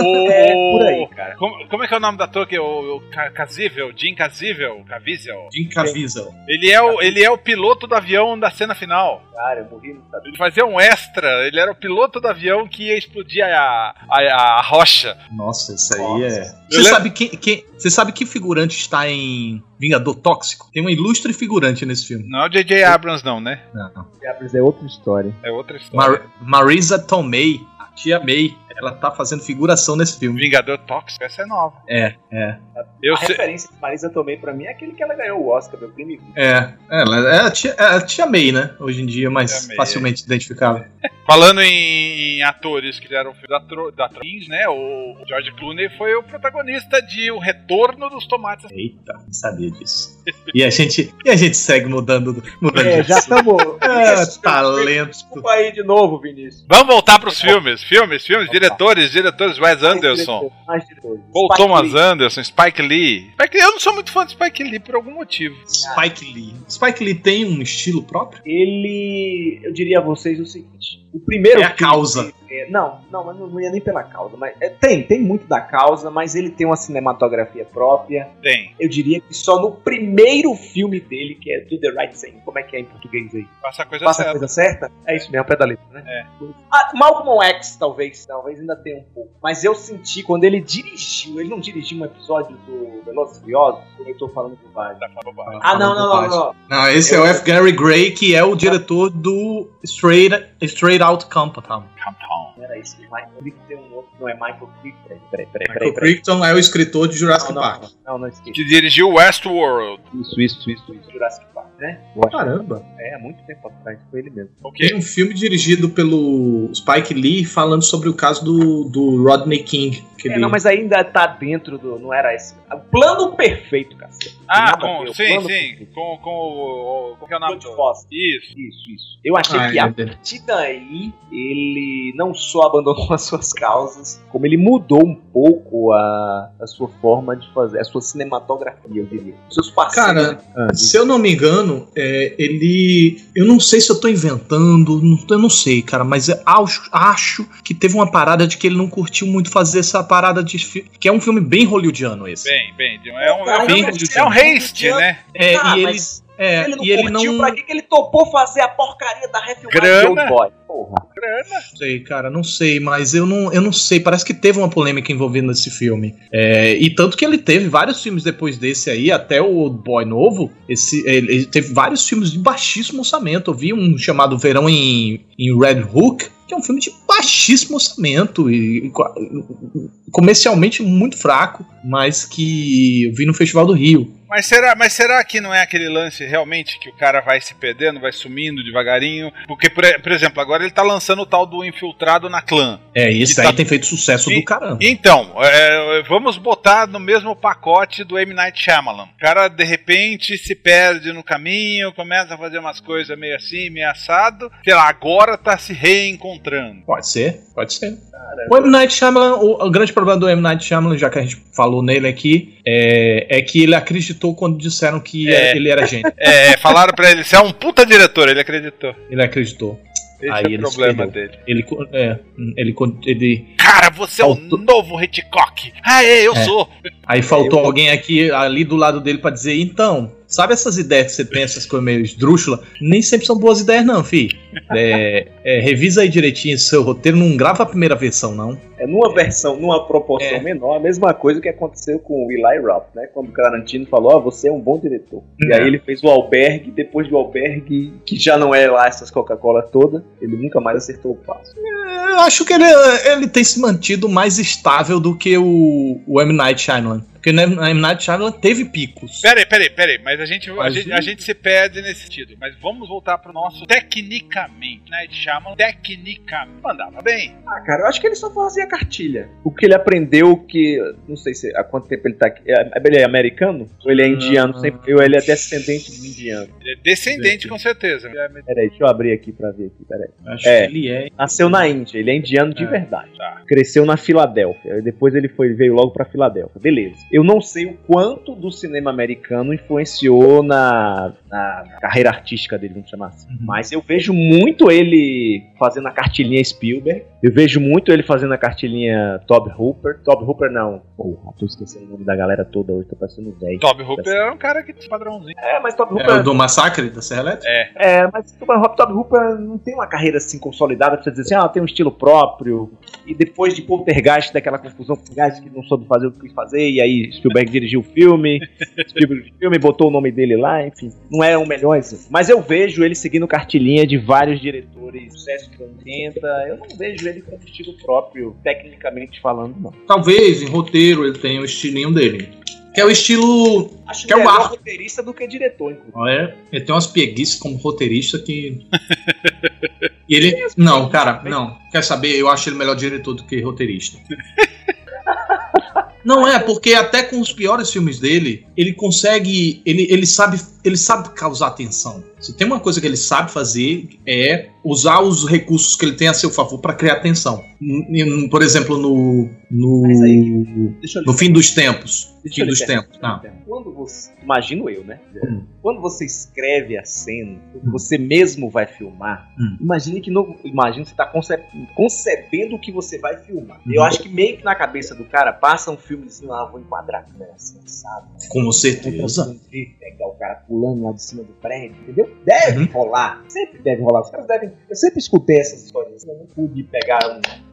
O, o- É por aí, cara. Como, como é que é o nome da que é o, o Ca- Caviezel? Jim Caviezel? Caviezel? Jim Caviezel. Ele é, o, ele é o piloto do avião da cena final. Cara, eu morri no. Ele fazia um extra. Ele era o piloto do avião que ia explodir a, a, a rocha. Nossa, isso aí é. Você sabe quem, quem, você sabe que figurante está em Vingador Tóxico? Tem um ilustre figurante nesse filme. Não é o J.J. Abrams, não, né? Não. Diablos é outra história. É outra história. Mar Marisa Tomei, a tia May, ela tá fazendo figuração nesse filme. Vingador Tóxico, essa é nova. É, é. Eu a sei. referência de Marisa Tomei pra mim é aquele que ela ganhou o Oscar, meu crime. É, ela é a tia, é a tia May, né? Hoje em dia, mais May, facilmente identificável. Falando em, em atores que fizeram filme da, tro, da Trins, né? O George Clooney foi o protagonista de O Retorno dos Tomates. Eita, não sabia disso. E a gente, e a gente segue mudando, mudando É, de já estamos. É, talento. Desculpa aí de novo, Vinícius. Vamos voltar pros filmes. Filmes, filmes, diretores, diretores Wes Anderson. Mais diretores. Paul Spike Thomas Lee. Anderson, Spike Lee. Spike Lee. Eu não sou muito fã de Spike Lee por algum motivo. Spike Lee. Spike Lee tem um estilo próprio? Ele. Eu diria a vocês o seguinte: o primeiro. É a filme causa. É, não, não, mas não, ia nem pela causa. Mas, é, tem, tem muito da causa, mas ele tem uma cinematografia própria. Tem. Eu diria que só no primeiro filme dele, que é Do the Right Thing. Como é que é em português aí? Faça a coisa Faça a certa. coisa certa? É isso mesmo, pé da letra, né? É. Ah, Malcolm X, talvez. Talvez ainda tenha um pouco. Mas eu senti quando ele dirigiu. Ele não dirigiu um episódio do Velozes e Furiosos? Eu tô falando do Vale? Tá. Ah, não, não, não, não. Não, esse é o F. Gary Gray, que é o diretor do Straight, Straight Out Compton. Campão. Não era isso. Michael Crichton tem um nome. Não é Michael Crichton. Peraí, peraí, peraí. Michael peraí, peraí. Crichton é o escritor de Jurassic Não, não, Park. não, não esqueça. Que dirigiu Westworld. Isso, isso, isso, isso. Jurassic Park, né? Caramba. é há muito tempo atrás. Foi ele mesmo. O quê? Tem um filme dirigido pelo Spike Lee falando sobre o caso do, do Rodney King. Que É, não, mas ainda tá dentro do. Não era esse. O plano perfeito, cacete. Ah, com, ver, o sim, sim. perfeito. Com, com o. o- Qual que é o nome? Isso. Isso, isso. Eu achei Ah, que a é partir daí ele não só abandonou as suas causas, como ele mudou um pouco a, a sua forma de fazer, a sua cinematografia, eu diria. Os seus parceiros. Cara, Ah, Se eu não me engano, é, ele. Eu não sei se eu tô inventando, não- eu não sei, cara, mas eu acho, acho que teve uma parada de que ele não curtiu muito fazer essa parada de. Que é um filme bem hollywoodiano esse. Bem, bem. É um, é um, bem é um haste, hollywoodiano. né? É, Ah, e ele. mas É, É, ele não e ele curtiu, não. pra que, que ele topou fazer a porcaria da Old Boy? Porra. Grana. Não sei, cara, não sei, mas eu não, eu não sei. Parece que teve uma polêmica envolvendo esse filme. É, e tanto que ele teve vários filmes depois desse aí, até o Old Boy novo. Esse, ele, ele teve vários filmes de baixíssimo orçamento. Eu vi um chamado Verão em, em Red Hook, que é um filme de baixíssimo orçamento e, e co- comercialmente muito fraco, mas que eu vi no Festival do Rio. Mas será, mas será que não é aquele lance realmente que o cara vai se perdendo, vai sumindo devagarinho? Porque, por, por exemplo, agora ele tá lançando o tal do infiltrado na clã. É, e esse E aí tá- tem feito sucesso E- do caramba. Então, é, vamos botar no mesmo pacote do M. Night Shyamalan. O cara, de repente, se perde no caminho, começa a fazer umas coisas meio assim, meio assado. Sei lá, agora tá se reencontrando. Pode ser, pode ser. O M. Night Shyamalan, o, o grande problema do M. Night Shyamalan, já que a gente falou nele aqui, é, é que ele acreditou quando disseram que É. ele era gente. É, falaram pra ele, você é um puta diretor, ele acreditou. Ele acreditou. Esse Aí é o problema perdeu. dele. Ele, é, ele, ele, Cara, você é o Faltou- novo Hitchcock. Ah, é, eu É. sou. aí faltou alguém aqui ali do lado dele pra dizer, então, sabe essas ideias que você tem, essas coisas meio esdrúxulas? Nem sempre são boas ideias não, fi. É, é, revisa aí direitinho seu roteiro, não grava a primeira versão, não. É numa versão, numa proporção É. menor, a mesma coisa que aconteceu com o Eli Roth, né? Quando o Tarantino falou, ó, você é um bom diretor. E É. aí ele fez o Albergue, depois do Albergue, que já não é lá essas Coca-Cola toda, ele nunca mais acertou o passo. Eu acho que ele, ele tem se mantido mais estável do que o, o M. Night Shyamalan. Porque o M. Night Shyamalan teve picos. Peraí, peraí, peraí, mas a gente, a, gente, a gente se perde nesse sentido. Mas vamos voltar pro nosso tecnicamente, né? Ele chama tecnicamente. Mandava bem. Ah, cara, eu acho que ele só fazia cartilha. O que ele aprendeu que. Não sei se há quanto tempo ele tá aqui. É, ele é americano? Ou ele é indiano? Sempre, ou ele é descendente de indiano? Ele é descendente, com certeza. Peraí, deixa eu abrir aqui pra ver aqui, peraí. Acho É. que ele é. Nasceu na Índia, ele é indiano de É, verdade. tá. Cresceu na Filadélfia. Depois ele foi, veio logo pra Filadélfia. Beleza. Eu não sei o quanto do cinema americano influenciou na, na carreira artística dele, vamos chamar assim. Uhum. Mas eu vejo muito ele fazendo a cartilinha Spielberg. Eu vejo muito ele fazendo a cartilinha Tob Hooper. Tob Hooper não. Porra, tô esquecendo o nome da galera toda hoje, tô parecendo velho. Toby Hooper era um cara que tinha padrãozinho. É, mas Tob É Hooper. o do Massacre da Serra Elétrica? É, mas Toby Hooper, Toby Hooper não tem uma carreira assim consolidada pra você dizer assim, ah, tem um estilo próprio. E depois de Poltergeist, daquela confusão, Poltergeist que não soube fazer o que quis fazer, e aí Spielberg dirigiu o filme, Spielberg o filme, botou o nome dele lá, enfim. Não é o melhor exemplo. Mas eu vejo ele seguindo cartilhinha de vários diretores, sucesso dos anos 80. Eu não vejo ele com um estilo próprio, tecnicamente falando, não. Talvez em roteiro ele tenha o estilinho dele. Que é o estilo. Acho Que é o ar. roteirista do que diretor, inclusive. Olha, ele tem umas preguiças como roteirista que. E ele. Não, cara, não. Quer saber? Eu acho ele melhor diretor do que roteirista. Não é, porque até com os piores filmes dele, ele consegue. Ele, ele, sabe, ele sabe causar atenção. Se tem uma coisa que ele sabe fazer, é usar os recursos que ele tem a seu favor para criar atenção. Por exemplo, no. No, aí, no fim dos tempos. Fim dos tempos. Não. Quando você. Imagino eu, né? Hum. Quando você escreve a cena, você mesmo vai filmar. Hum. Imagine que no. Imagina que você está concebendo o que você vai filmar. Uhum. Eu acho que meio que na cabeça do cara passa um filmezinho lá, vou enquadrar a câmera assim, sabe? Com certeza. Pegar o cara pulando lá de cima do prédio, entendeu? Deve Uhum. rolar. Sempre deve rolar. Os caras devem. Eu sempre escutei essas histórias. Eu não pude pegar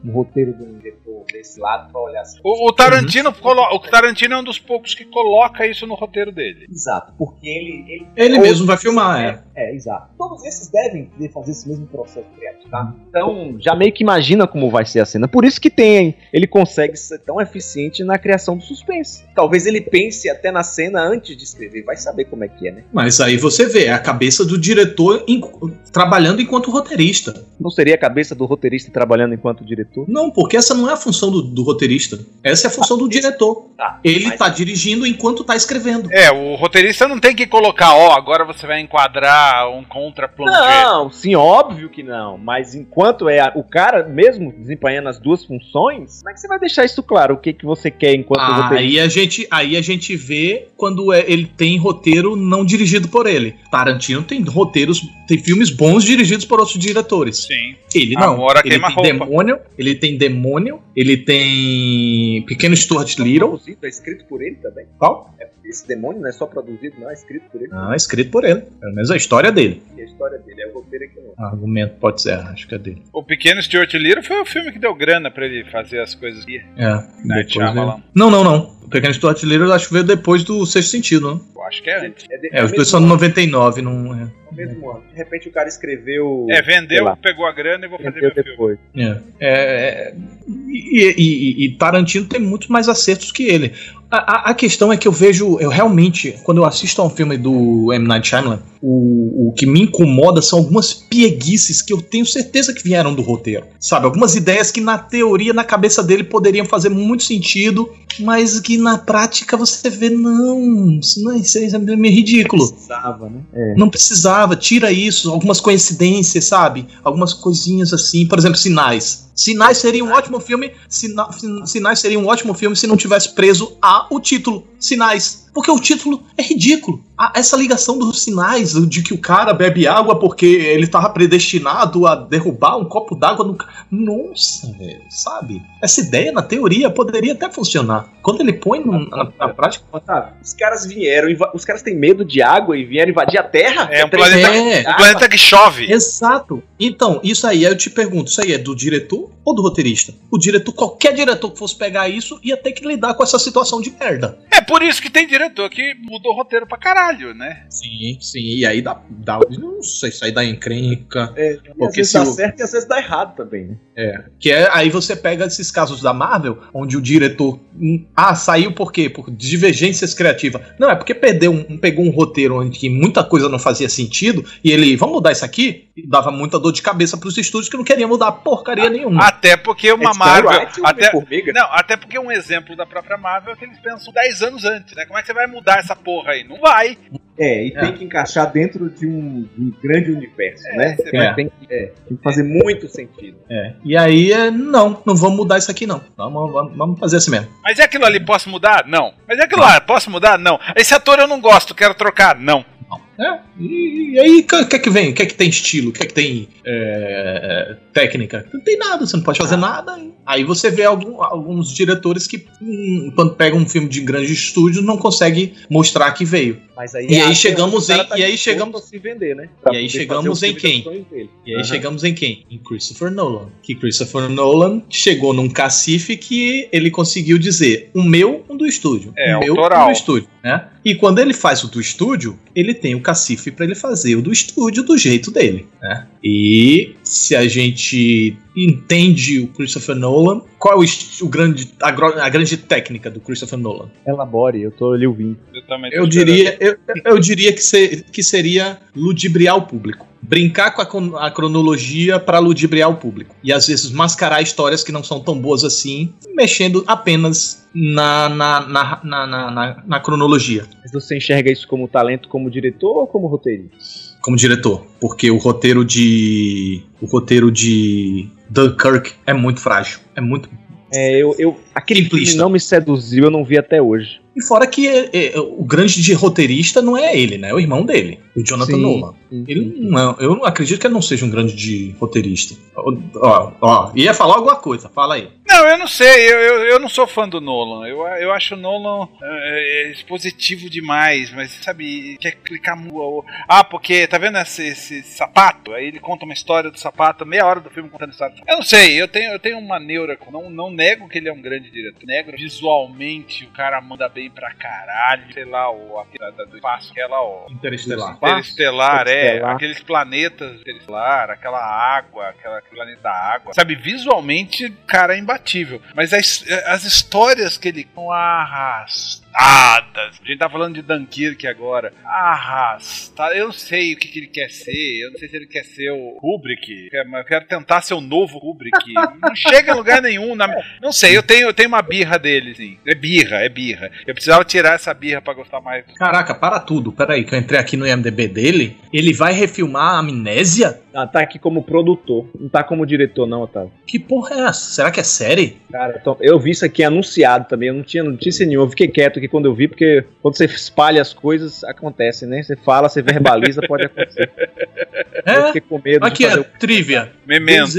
um, um roteiro de um diretor desse lado pra olhar assim. O, o Tarantino colo- o Tarantino é um dos poucos que coloca isso no roteiro dele. Exato, porque ele. Ele, Ele mesmo vai filmar, é. É, exato. Todos esses devem fazer esse mesmo processo criativo, tá? Então, já meio que imagina como vai ser a cena. Por isso que tem, ele consegue ser tão eficiente na criação do suspense. Talvez ele pense até na cena antes de escrever, vai saber como é que é, né? Mas aí você vê, é a cabeça do diretor em- trabalhando enquanto roteirista. Não seria a cabeça do roteirista trabalhando enquanto diretor? Não, porque essa não é a função do, do roteirista. Essa é a função do diretor. Tá. Ele mas- tá dirigindo enquanto tá escrevendo. É, o roteirista não tem que colocar, ó, agora você vai enquadrar um contra-plongé. Não, sim, óbvio que não. Mas enquanto é a- o cara mesmo desempenhando as duas funções, como é que você vai deixar isso claro? O que, que você quer enquanto roteirista? Aí a gente, aí a gente vê quando é- ele tem roteiro não dirigido por ele. Tarantino tem roteiros, tem filmes bons dirigidos por outros diretores. Sim. Ele não. Amora ele tem demônio, ele tem demônio, ele tem Pequeno Stuart Little. É escrito por ele também? Qual? É, esse demônio não é só produzido, não, é escrito por ele. Não, é escrito por ele. Pelo menos a história dele. E a história dele, é o roteiro aqui não. Argumento pode ser, acho que é dele. O Pequeno Stuart Little foi o filme que deu grana pra ele fazer as coisas aqui. É. Depois Não, não, não. O Pequeno Stuart Little acho que veio depois do Sexto Sentido, né? Eu acho que é antes. É, de, é os dois são de 99, não é. Mesmo ano. De repente o cara escreveu. É, vendeu, pegou a grana e vou fazer meu depois. filme. É. é, é e, e, e, Tarantino tem muito mais acertos que ele. A, a, questão é que eu vejo, eu realmente, quando eu assisto a um filme do M. Night Shyamalan, o, o que me incomoda são algumas pieguices que eu tenho certeza que vieram do roteiro. Sabe? Algumas ideias que na teoria, na cabeça dele, poderiam fazer muito sentido, mas que na prática você vê, não, isso, não, isso é meio ridículo. Não precisava, né? É. Não precisava, tira isso, algumas coincidências, sabe? Algumas coisinhas assim, por exemplo, sinais. Sinais seria um ótimo filme. Sina, Sinais seria um ótimo filme se não tivesse preso a o título. Sinais. Porque o título é ridículo. essa ligação dos sinais de que o cara bebe água porque ele estava predestinado a derrubar um copo d'água no. Nossa, velho, sabe? Essa ideia, na teoria, poderia até funcionar. Quando ele põe no, na, na, prática. Otávio, os caras vieram, os caras têm medo de água e vieram invadir a Terra? É um planeta, é. um planeta que chove. Exato. Então, isso aí, eu te pergunto, isso aí é do diretor ou do roteirista? O diretor, qualquer diretor que fosse pegar isso, ia ter que lidar com essa situação de merda. É por isso que tem diretor diretor que mudou o roteiro pra caralho, né? Sim, sim. E aí dá. dá não sei, isso aí dá encrenca. É, porque às vezes dá o... certo e às vezes dá errado também, né? É. Que é aí você pega esses casos da Marvel, onde o diretor. Hum, ah, saiu por quê? Por divergências criativas. Não, é porque perdeu um, pegou um roteiro onde muita coisa não fazia sentido e ele, vamos mudar isso aqui? E dava muita dor de cabeça pros estúdios que não queriam mudar porcaria nenhuma. Até porque uma Marvel. até, não, até porque um exemplo da própria Marvel é que eles pensam 10 anos antes, né? Como é que você vai mudar essa porra aí? Não vai. É, e é. tem que encaixar dentro de um, um grande universo, é, né? É. Tem, que, é, tem, que, fazer muito sentido. É. E aí, é, não, não vamos mudar isso aqui, não. Vamos, vamos, vamos fazer assim mesmo. Mas é aquilo ali, posso mudar? Não. Mas é aquilo lá, posso mudar? Não. Esse ator eu não gosto, quero trocar? Não. É, e, e, aí, o que é que vem? O que é que tem estilo? O que é que tem é, técnica? Não tem nada, você não pode fazer nada. Aí você vê algum, alguns diretores que, hum, quando pegam um filme de grande estúdio, não consegue mostrar que veio. Mas aí e aí chegamos em. Tá e aí chegamos. Se vender, né? e aí chegamos em quem? E aí uhum. chegamos em quem? Em Christopher Nolan. Que Christopher Nolan chegou num cacife que ele conseguiu dizer: um meu, um do estúdio. É, um meu, um do estúdio. Né? E quando ele faz o do estúdio, ele tem o cacife para ele fazer o do estúdio do jeito dele. Né? E se a gente entende o Christopher Nolan, qual é o, o grande, a, a, grande técnica do Christopher Nolan? Elabore, eu tô ali ouvindo. Eu, também eu diria, eu, eu diria que, ser, que seria ludibriar o público brincar com a, a cronologia para ludibriar o público. E às vezes mascarar histórias que não são tão boas assim, mexendo apenas na, na, na, na, na, na cronologia. Mas você enxerga isso como talento como diretor ou como roteirista? Como diretor, porque o roteiro de. O roteiro de Dunkirk é muito frágil. É muito. É, eu, eu aquele filme não me seduziu, eu não vi até hoje. E fora que é, é, o grande de roteirista não é ele, né? É o irmão dele, o Jonathan sim, Nolan. Sim, ele não, eu não acredito que ele não seja um grande de roteirista. Ó, ó, ia falar alguma coisa, fala aí. Não, eu não sei, eu, eu, eu não sou fã do Nolan. Eu, eu acho o Nolan é, é expositivo demais, mas sabe, quer clicar muito. Ah, porque tá vendo esse, esse, sapato? Aí ele conta uma história do sapato, meia hora do filme contando história. Eu não sei, eu tenho, eu tenho uma neura, não, não nego que ele é um grande diretor. Nego visualmente, o cara manda bem pra caralho. Sei lá, o aquele do espaço, aquela, ó. Interestelar. Interestelar, é. Aqueles planetas interestelar, aquela água, aquela planeta da água. Sabe, visualmente, cara, é imbatível. Mas as, as histórias que ele com arrasta arrastadas. A gente tá falando de Dunkirk agora. Arrastada. Eu não sei o que, que, ele quer ser. Eu não sei se ele quer ser o Kubrick. Eu quero tentar ser o novo Kubrick. não chega em lugar nenhum. Na... Não sei, eu tenho, eu tenho uma birra dele, sim. É birra, é birra. Eu precisava tirar essa birra para gostar mais. Caraca, para tudo. Pera aí, que eu entrei aqui no IMDB dele. Ele vai refilmar a Amnésia? Ah, tá aqui como produtor. Não tá como diretor, não, Otávio. Que porra é essa? Será que é série? Cara, então, eu vi isso aqui anunciado também. Eu não tinha notícia nenhuma. Eu fiquei quieto aqui quando eu vi, porque quando você espalha as coisas, acontece, né? Você fala, você verbaliza, pode acontecer. É, com medo aqui é, o... trivia. Memento.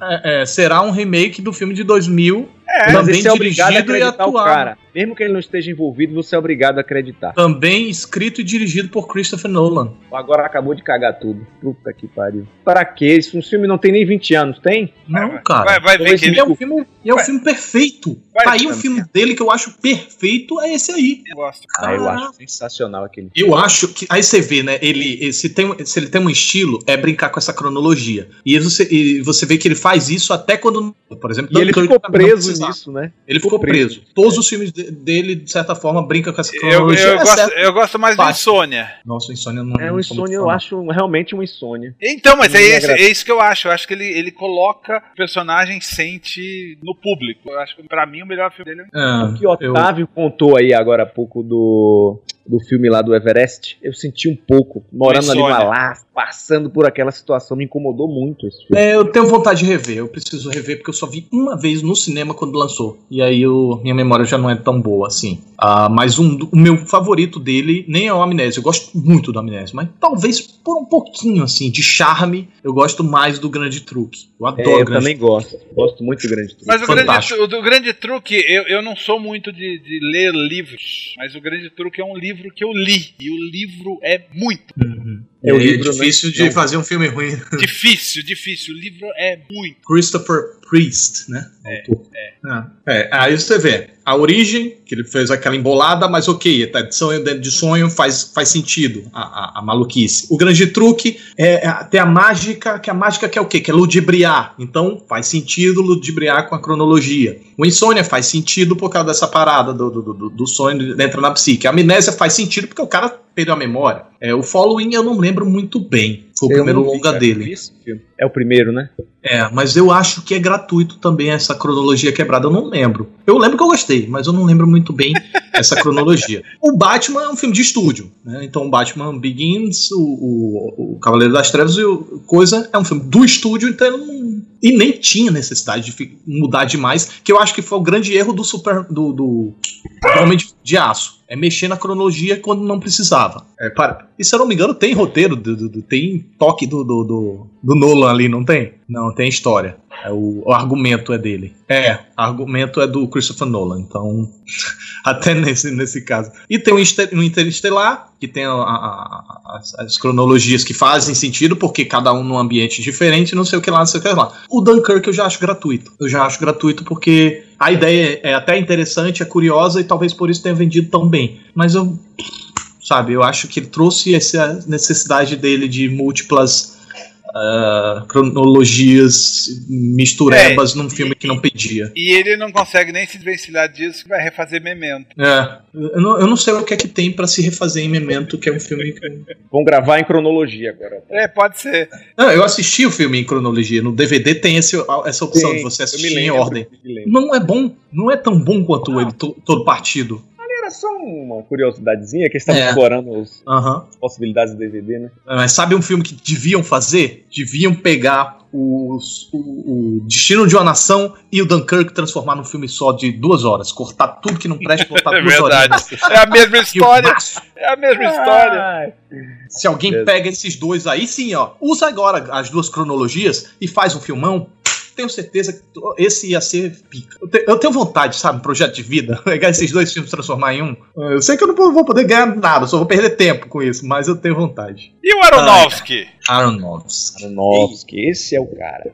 É, é, será um remake do filme de 2000 é, também mas é obrigado a acreditar o cara. Mesmo que ele não esteja envolvido, você é obrigado a acreditar. Também escrito e dirigido por Christopher Nolan. Agora acabou de cagar tudo. Puta que pariu. Para quê? Esse um filme não tem nem 20 anos, tem? Não, cara. Vai, vai ver que ele... É um filme, é um filme perfeito. Vai, tá aí um filme dele que eu acho perfeito, é esse aí. Eu gosto. Ah, eu acho sensacional aquele Eu acho que... Aí você vê, né? Ele, se, tem, se ele tem um estilo, é brincar com essa cronologia. E você, e você vê que ele faz isso até quando... Por exemplo... E ele ficou preso nisso, né? Ele ficou, preso. preso. Todos os filmes dele, de certa forma, brincam com essa cronologia. Eu, eu, gosto, eu gosto, mais do Insônia. Nossa, o Insônia não é. O Insônia eu acho realmente um Insônia. Então, mas é, esse, é, isso que eu acho. Eu acho que ele, ele coloca o personagem sente no público. Eu acho que pra mim o melhor filme dele é. é o que o Otávio eu... contou aí agora há pouco do do filme lá do Everest, eu senti um pouco, morando ali no Alasca, passando por aquela situação, me incomodou muito isso. É, eu tenho vontade de rever, eu preciso rever porque eu só vi uma vez no cinema quando lançou. E aí eu, minha memória já não é tão boa assim. Ah, mas um, o meu favorito dele nem é o Amnésia, eu gosto muito do Amnésia, mas talvez por um pouquinho assim de charme, eu gosto mais do Grande Truque. Eu adoro é, eu Grande também Truque. gosto, gosto muito do Grande Truque. Mas o grande, o, o grande, Truque, eu, eu não sou muito de, de ler livros, mas o Grande Truque é um livro livro que eu li. E o livro é muito. Uhum. É, o livro, é difícil né? de Não. fazer um filme ruim. Difícil, difícil. O livro é muito. Christopher Priest, né? É, é. Ah, é. Aí você vê a origem, que ele fez aquela embolada, mas ok, tá de sonho dentro de sonho faz, faz sentido a, a, a maluquice. O grande truque é, é ter a mágica, que a mágica que é o quê? Que é ludibriar. Então faz sentido ludibriar com a cronologia. O insônia faz sentido por causa dessa parada do, do, do, do sonho dentro da psique. A amnésia faz sentido porque o cara perdeu a memória. É, o Following eu não lembro muito bem. Foi o eu primeiro longa dele. É o primeiro, né? É, mas eu acho que é gratuito também essa cronologia quebrada. Eu não lembro. Eu lembro que eu gostei, mas eu não lembro muito bem essa cronologia. O Batman é um filme de estúdio, né? Então o Batman Begins, o, o, o Cavaleiro das Trevas e o Coisa é um filme do estúdio, então não, e nem tinha necessidade de mudar demais, que eu acho que foi o grande erro do Super do, do, do Homem de, de Aço é mexer na cronologia quando não precisava. É, para. E se eu não me engano, tem roteiro, do, do, do tem toque do, do, do, Nolan ali, não tem? Não, tem história. É o, o, argumento é dele. É, o argumento é do Christopher Nolan, então. até nesse, nesse caso. E tem o, Interestelar, que tem a, a, as, as, cronologias que fazem sentido, porque cada um num ambiente diferente, não sei o que lá, não sei o que lá. O Dunkirk eu já acho gratuito. Eu já acho gratuito porque a ideia é até interessante, é curiosa e talvez por isso tenha vendido tão bem. Mas eu. Sabe, eu acho que ele trouxe essa necessidade dele de múltiplas uh, cronologias misturebas é, num filme que não pedia. E ele não consegue nem se desvencilhar disso, que vai refazer Memento. É, eu não, eu não sei o que é que tem para se refazer em Memento, que é um filme que... Vão gravar em cronologia agora. É, pode ser. Não, eu assisti o filme em cronologia, no DVD tem esse, essa opção Sim, de você assistir lembro, em ordem. Não é bom, não é tão bom quanto ah. ele todo partido era só uma curiosidadezinha que estava é. explorando os, uhum. as possibilidades do DVD, né? Mas sabe um filme que deviam fazer? Deviam pegar os, o, o, Destino de uma Nação e o Dunkirk transformar num filme só de duas horas. Cortar tudo que não presta, cortar é duas horas. É a mesma história. É a mesma história. Se alguém pega esses dois aí, sim, ó. Usa agora as duas cronologias e faz um filmão tenho certeza que esse ia ser pica. Eu, te, eu tenho vontade, sabe, projeto de vida, pegar esses dois filmes e transformar em um. Eu sei que eu não vou poder ganhar nada, só vou perder tempo com isso, mas eu tenho vontade. E o Aronofsky? Ah, Aronofsky. Aronofsky, esse é o cara.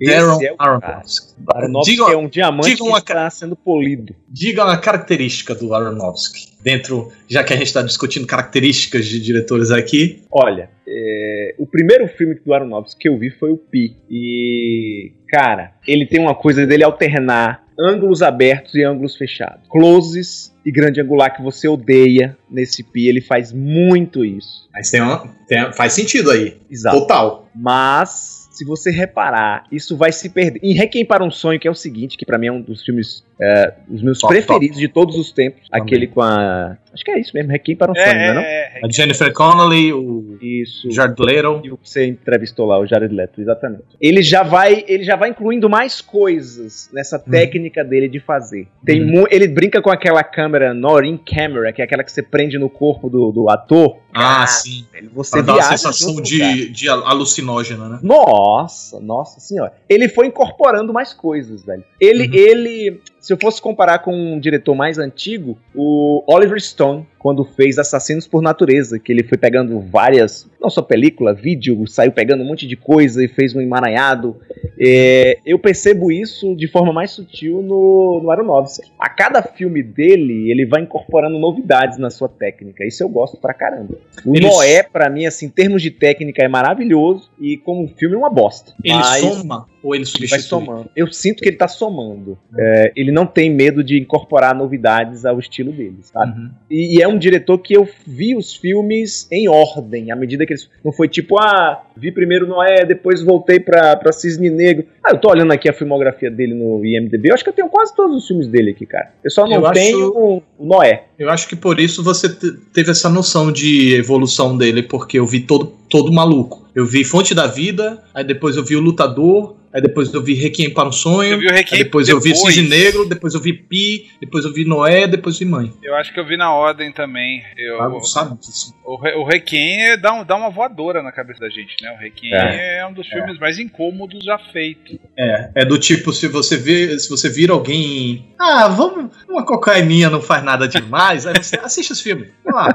Darren é Aronofsky. Aronofsky diga, é um diamante que está sendo polido. Diga uma característica do Aronofsky. Dentro, já que a gente está discutindo características de diretores aqui. Olha, é, o primeiro filme do Aronofsky que eu vi foi o Pi. E, cara, ele tem uma coisa dele alternar ângulos abertos e ângulos fechados. Closes e grande angular que você odeia nesse Pi, ele faz muito isso. Mas tem, uma, tem faz sentido aí. Exato. Total. Mas se você reparar, isso vai se perder. Em Requiem para um Sonho, que é o seguinte, que para mim é um dos filmes, é, os meus top, preferidos top. de todos os tempos, Também. aquele com a... Acho que é isso mesmo, Requiem para um é, Sonho, é, não é, é A Jennifer Connelly, o isso, Jared Leto. E o que você entrevistou lá, o Jared Leto, exatamente. Ele já vai, ele já vai incluindo mais coisas nessa hum. técnica dele de fazer. Tem hum. ele brinca com aquela câmera Norin Camera, que é aquela que você prende no corpo do, do ator. Ah, sim. Você pra. Dar a sensação de, de alucinógena, né? Nossa, nossa senhora. Ele foi incorporando mais coisas, velho. Ele, uhum. ele se eu fosse comparar com um diretor mais antigo, o Oliver Stone, quando fez Assassinos por Natureza, que ele foi pegando várias, não só película, vídeo, saiu pegando um monte de coisa e fez um emaranhado. É, eu percebo isso de forma mais sutil no, no Aronofsky. A cada filme dele, ele vai incorporando novidades na sua técnica. Isso eu gosto pra caramba. O ele Noé, pra mim, assim, em termos de técnica, é maravilhoso e como filme é uma bosta. Ele Mas... soma ou ele substitui? Ele vai somando. Eu sinto que ele tá somando. É, ele não tem medo de incorporar novidades ao estilo dele, sabe? Uhum. E, e, é um diretor que eu vi os filmes em ordem, à medida que eles. Não foi tipo, ah, vi primeiro Noé, depois voltei pra, pra Cisne Negro. Ah, eu tô olhando aqui a filmografia dele no IMDB, eu acho que eu tenho quase todos os filmes dele aqui, cara. Eu só não eu tenho acho... o Noé. Eu acho que por isso você teve essa noção de evolução dele, porque eu vi todo, todo maluco. Eu vi Fonte da Vida, aí depois eu vi o Lutador, Aí depois eu vi Requiem para um Sonho. depois, depois, eu vi Cisne Negro, depois eu vi Pi, depois eu vi Noé, depois vi Mãe. Eu acho que eu vi na ordem também. Eu, ah, não sabe disso. O, o Requiem é, dá, um, dá uma voadora na cabeça da gente, né? O Requiem é, é um dos filmes é. mais incômodos já feitos. É, é do tipo, se você vê, se você vira alguém. Ah, vamos. Uma cocaína não faz nada demais, aí você assiste esse filme. Ah,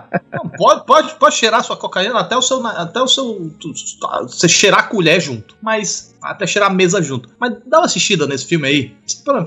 pode, pode, pode cheirar sua cocaína até o seu. Até o seu. Você cheirar a colher junto. Mas até cheirar a mesa junto. Mas dá uma assistida nesse filme aí.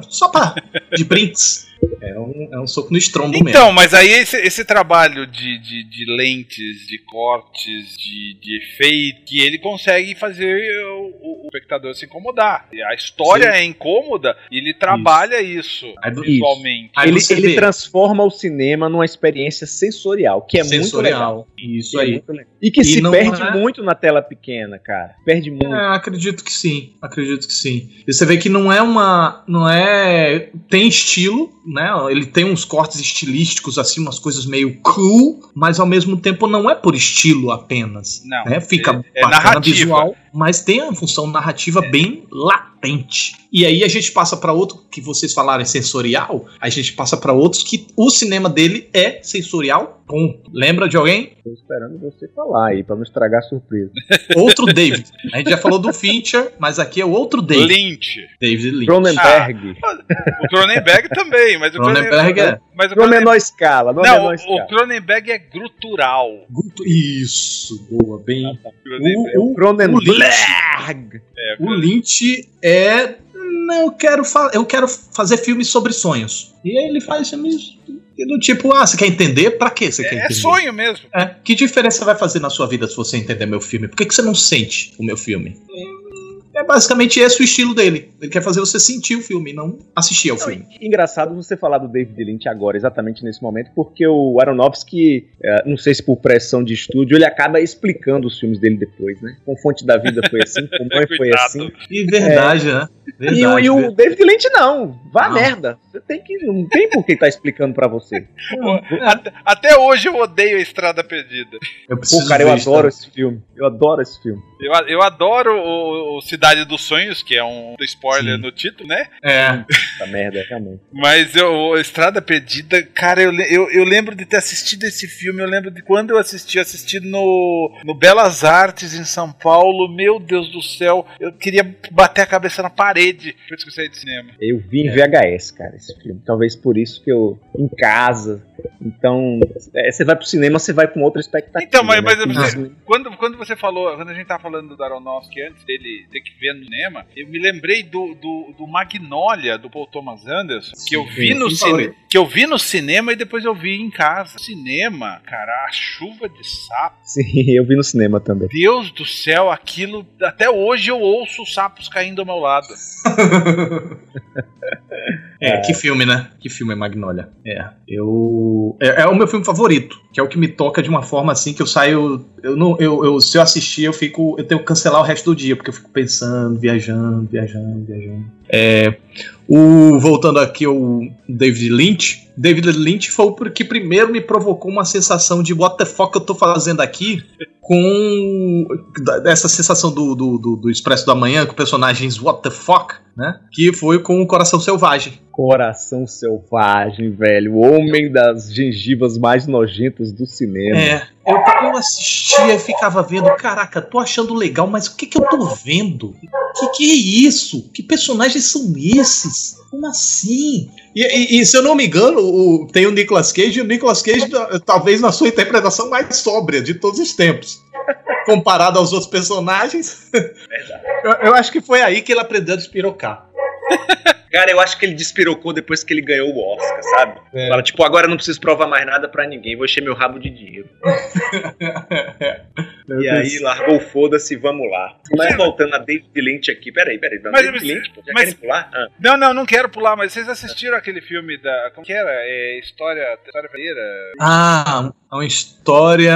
Só pra. de brinks. É um, é um soco no estrondo então, mesmo. Então, mas aí esse, esse trabalho de, de, de, lentes, de cortes, de, de efeito, que ele consegue fazer o, o espectador se incomodar. A história Sim. é incômoda e ele trabalha isso, isso visualmente. Isso. Ele, ele transforma o cinema numa experiência sensorial, que é sensorial. muito legal. Isso é aí. E que e se perde é... muito na tela pequena, cara. Perde muito. É, acredito que sim. Acredito que sim. E você vê que não é uma. Não é. Tem estilo, né? Ele tem uns cortes estilísticos, assim, umas coisas meio cool, mas ao mesmo tempo não é por estilo apenas. Não. Né? Fica é, é visual, mas tem a função narrativa é. bem latente. E aí a gente passa para outro que vocês falaram sensorial, a gente passa para outros que o cinema dele é sensorial. Ponto. Lembra de alguém? Tô esperando você falar aí para não estragar a surpresa. Outro David. A gente já falou do Fincher, mas aqui é o outro David. Lynch. David Lynch. Cronenberg. Ah, o Cronenberg também, mas o Cronenberg, é. Mas o Cronenberg... menor escala. Não, menor escala. o Cronenberg é grutural. Isso, boa, bem. Ah, tá. O, o, Cronenberg. O Lynch é, o Lynch é. Não, eu quero, eu quero fazer filmes sobre sonhos. E aí ele faz filmes do tipo, ah, você quer entender? Pra que você é, quer entender? É sonho mesmo. É. Que diferença vai fazer na sua vida se você entender meu filme? Por que, que você não sente o meu filme? É basicamente esse o estilo dele. Ele quer fazer você sentir o filme, não assistir ao não, filme. Engraçado você falar do David Lynch agora, exatamente nesse momento, porque o Aronofsky, é, não sei se por pressão de estúdio, ele acaba explicando os filmes dele depois, né? Com Fonte da Vida foi assim, com Mãe foi assim. E verdade, é. né? Verdade, e, e, o David Lynch não. Vá não. merda. Você tem que. Não tem por que tá explicando pra você. até, até, hoje eu odeio a Estrada Perdida. Eu Pô, cara, eu adoro esse filme. Eu adoro esse filme. Eu, eu adoro o, o Cidade dos Sonhos, que é um spoiler Sim. no título, né? É. Essa merda, realmente. Mas eu, Estrada Perdida, cara, eu, eu, eu lembro de ter assistido esse filme. Eu lembro de quando eu assisti, assisti no, no Belas Artes em São Paulo. Meu Deus do céu, eu queria bater a cabeça na parede depois que eu saí do cinema. Eu vi em VHS, cara, esse filme. Talvez por isso que eu, em casa, então, é, você vai pro cinema, você vai com outra expectativa. Então, mas, né? mas você, quando, quando você falou, quando a gente tava falando do Aronofsky antes dele ter que ver no cinema, eu me lembrei do, do, do Magnolia, do Paul Thomas Anderson, que eu vi no cinema, que eu vi no cinema e depois eu vi em casa. Cinema, cara, a chuva de sapo. Sim, eu vi no cinema também. Deus do céu, aquilo, até hoje eu ouço os sapos caindo ao meu lado. É, é, que filme, né? Que filme é Magnolia. É, eu. É, é, o meu filme favorito, que é o que me toca de uma forma assim que eu saio. Eu não, eu, eu, se eu assistir, eu fico. Eu tenho que cancelar o resto do dia, porque eu fico pensando, viajando, viajando, viajando. É. O, voltando aqui ao David Lynch, David Lynch foi o que primeiro me provocou uma sensação de what the fuck eu tô fazendo aqui, com essa sensação do, do, do, do Expresso da Manhã, com personagens what the fuck, né? Que foi com o Coração Selvagem. Coração Selvagem, velho. O homem das gengivas mais nojentas do cinema. É. Eu, eu assistia e ficava vendo, caraca, tô achando legal, mas o que que eu tô vendo? Que que é isso? Que personagens são esses? Como assim? E, e, e se eu não me engano, o, tem o Nicolas Cage, e o Nicolas Cage, talvez na sua interpretação mais sóbria de todos os tempos. Comparado aos outros personagens. Eu, eu, acho que foi aí que ele aprendeu a despirocar. Cara, eu acho que ele despirocou depois que ele ganhou o Oscar, sabe? É. Fala, tipo, agora não preciso provar mais nada para ninguém, vou encher meu rabo de dinheiro. e aí largou o foda-se, vamos lá. Mas voltando a David Lynch aqui, peraí, peraí, mas, David Lynch, já mas, pular? Ah. Não, não, não quero pular, mas vocês assistiram aquele filme da. Como que era? É, história. História Feira? Ah, uma história.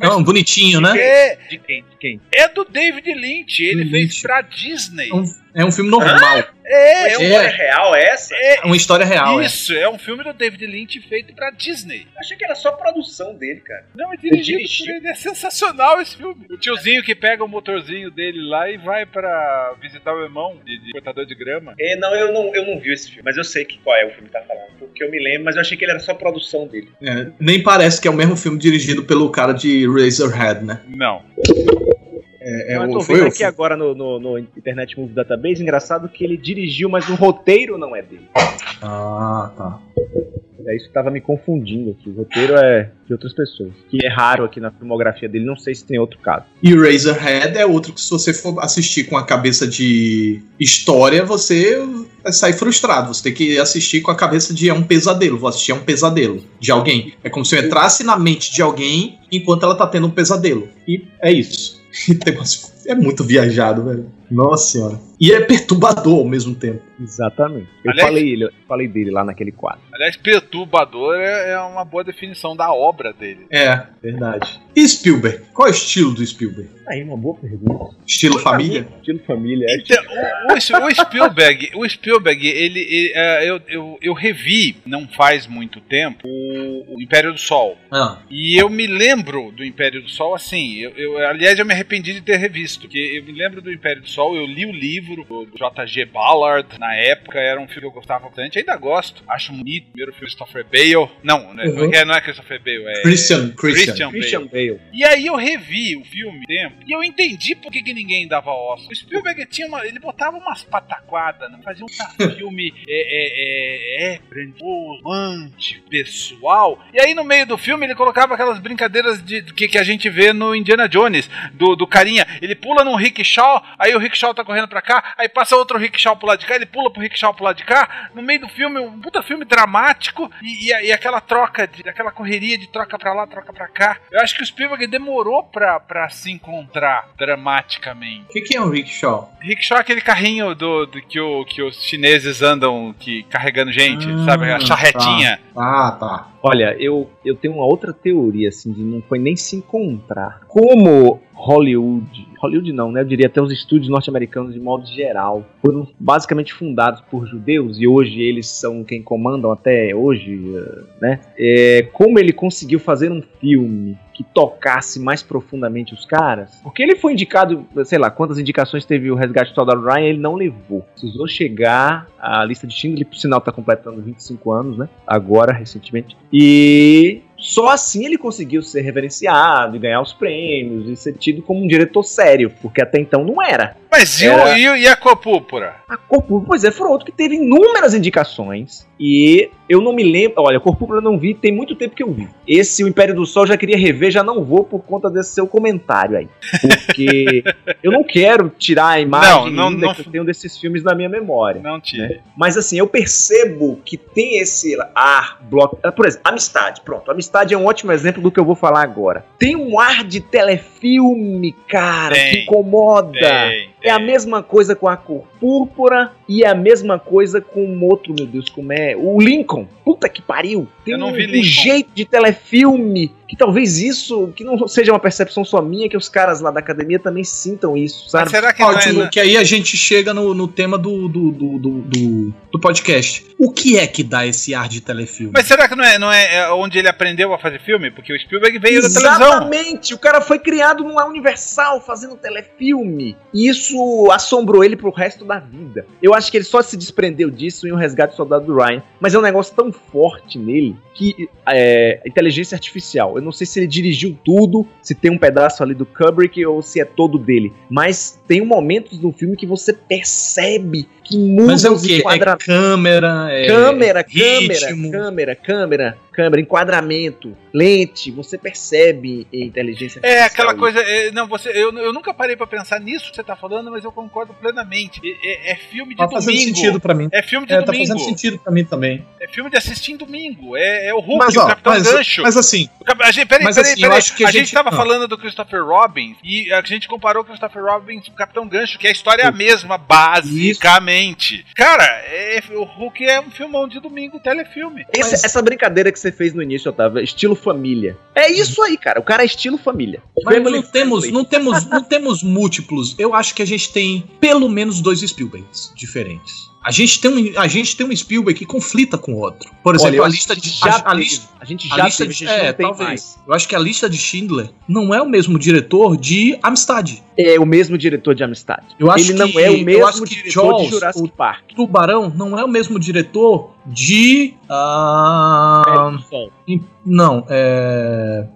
É um bonitinho, né? É. De quem? De quem? É do David Lynch, ele Lynch. fez pra Disney. Um é um filme normal. Ah, é, é uma história real essa? É, uma história real. É. Isso, é. é. um filme do David Lynch feito pra Disney. achei que era só produção dele, cara. Não, é dirigido por ele. É sensacional esse filme. O tiozinho que pega o motorzinho dele lá e vai pra visitar o irmão de, de cortador de grama. É, não eu, não, eu não vi esse filme, mas eu sei que qual é o filme que tá falando. Porque eu me lembro, mas eu achei que ele era só produção dele. É, nem parece que é o mesmo filme dirigido pelo cara de Razorhead, né? Não. É, é eu tô vendo aqui agora no, no, no, Internet Movie Database, engraçado que ele dirigiu, mas o roteiro não é dele. Ah, tá. É isso que tava me confundindo aqui. O roteiro é de outras pessoas. Que é raro aqui na filmografia dele, não sei se tem outro caso. E Razorhead é outro que, se você for assistir com a cabeça de história, você vai sair frustrado. Você tem que assistir com a cabeça de é um pesadelo. Vou assistir é um pesadelo de alguém. É como se eu entrasse na mente de alguém enquanto ela tá tendo um pesadelo. E é isso. é muito viajado, velho. Nossa senhora. E é perturbador ao mesmo tempo. Exatamente. Eu aliás, falei, ele, eu falei dele lá naquele quadro. Aliás, perturbador é, é uma boa definição da obra dele. É, verdade. E Spielberg? Qual é o estilo do Spielberg? Aí, uma boa pergunta. Estilo família? Estilo família. É então, o, o, Spielberg, o Spielberg, ele, ele uh, eu, eu, eu, revi, não faz muito tempo, o, o Império do Sol. Ah. E eu me lembro do Império do Sol assim. Eu, eu, aliás, eu me arrependi de ter revisto, porque eu me lembro do Império do Sol Sol, eu li o livro do J.G. Ballard na época, era um filme que eu gostava bastante, ainda gosto, acho bonito. Primeiro filme Christopher Bale. Não, né, uhum. é, não é Christopher Bale, é Christian, Christian, Christian, Bale. Bale. E aí eu revi o filme tempo e eu entendi por que, que ninguém dava Oscar. O Spielberg tinha uma, ele botava umas pataquadas, né? fazia um filme é, é, é, é grandioso, pessoal. E aí no meio do filme ele colocava aquelas brincadeiras de, de que, que a gente vê no Indiana Jones, do, do carinha, ele pula num rickshaw, aí o rickshaw tá correndo pra cá, aí passa outro rickshaw pro lado de cá, ele pula pro rickshaw pro lado de cá, no meio do filme, um puta filme dramático, e, e, e aquela troca, de, aquela correria de troca pra lá, troca pra cá. Eu acho que o Spielberg demorou pra, pra se encontrar dramaticamente. O que, que é um rickshaw? Rickshaw é aquele carrinho do, do que, o, que os chineses andam que, carregando gente, ah, sabe? A charretinha. Tá. Ah, tá. Olha, eu, eu tenho uma outra teoria, assim, de não foi nem se encontrar. Como Hollywood, Hollywood não, né? Eu diria até os estúdios norte-americanos de modo geral, foram basicamente fundados por judeus e hoje eles são quem comandam até hoje, né? É, como ele conseguiu fazer um filme que tocasse mais profundamente os caras. Porque ele foi indicado, sei lá, quantas indicações teve o Resgate do Soldado Ryan, ele não levou. Precisou chegar à lista de Schindler, por sinal tá completando 25 anos, né? Agora, recentemente. E só assim ele conseguiu ser reverenciado e ganhar os prêmios e ser tido como um diretor sério, porque até então não era. Mas era... e, e a Cor Púrpura? A Cor Púrpura, pois é, foi outro que teve inúmeras indicações e eu não me lembro. Olha, Cor Púrpura eu não vi, tem muito tempo que eu vi. Esse, O Império do Sol, já queria rever, já não vou por conta desse seu comentário aí. Porque eu não quero tirar a imagem não, não, não, que eu tenho desses filmes na minha memória. Não tira. Né? Mas assim, eu percebo que tem esse ar, bloco. Por exemplo, Amistade, pronto. Amistade é um ótimo exemplo do que eu vou falar agora. Tem um ar de telefilme, cara, tem, que incomoda. Tem É a mesma coisa com a cor púrpura e é a mesma coisa com outro, meu Deus, como é? O Lincoln. Puta que pariu. Tem Eu não um, vi um Lincoln. jeito de telefilme que talvez isso, que não seja uma percepção só minha, que os caras lá da academia também sintam isso, Mas sabe? será que não é, Ótimo, né? que aí a gente chega no, no tema do, do, do, do, do- do podcast. O que é que dá esse ar de telefilme? Mas será que não é, não é é onde ele aprendeu a fazer filme? Porque o Spielberg veio da televisão. Exatamente! O cara foi criado numa Universal fazendo telefilme. E isso assombrou ele pro resto da vida. Eu acho que ele só se desprendeu disso em O Resgate do Soldado do Ryan. Mas é um negócio tão forte nele que é inteligência artificial. Eu não sei se ele dirigiu tudo, se tem um pedaço ali do Kubrick ou se é todo dele. Mas tem momentos no filme que você percebe que muda Mas é o quê? É câmera, é Câmera, câmera, câmera, câmera, câmera, enquadramento, lente, você percebe a inteligência É artificial aquela ali. coisa. é, não, você, eu, eu nunca parei pra pensar nisso que você tá falando, mas eu concordo plenamente. É, é- é filme de Tá fazendo domingo. sentido pra mim. É filme de É, tá domingo. fazendo sentido pra mim também. É filme de assistir em domingo. É, é o Hulk, Mas, o ó, Capitão mas, Gancho. mas assim, O cap- A gente, peraí, mas peraí, assim, peraí. acho que a a gente gente- tava ah. falando do Christopher Robin e a gente comparou o Christopher Robin com o Capitão Gancho, que a história é a mesma, basicamente. Cara, é- o Hulk é um filmão de domingo, telefilme. Esse- Mas- Essa brincadeira que você fez no início, Otávio, estilo família. É isso aí, cara. O cara é estilo família. mas não temos, não temos, não temos múltiplos. Eu acho que a gente tem pelo menos dois Spielbergs diferentes. A gente tem um, a gente tem um Spielberg que conflita com o outro. Por Olha, exemplo, eu a lista de já a, a lista A gente a já lista teve, de, a é, não talvez. mais. Eu acho que a lista de Schindler não é o mesmo diretor de Amistad. É o mesmo diretor de Amistade. Eu acho Ele não que- é o eu mesmo acho que diretor Jaws, de Jurassic o- Park. Tubarão não é o mesmo diretor de ah, Som. não, é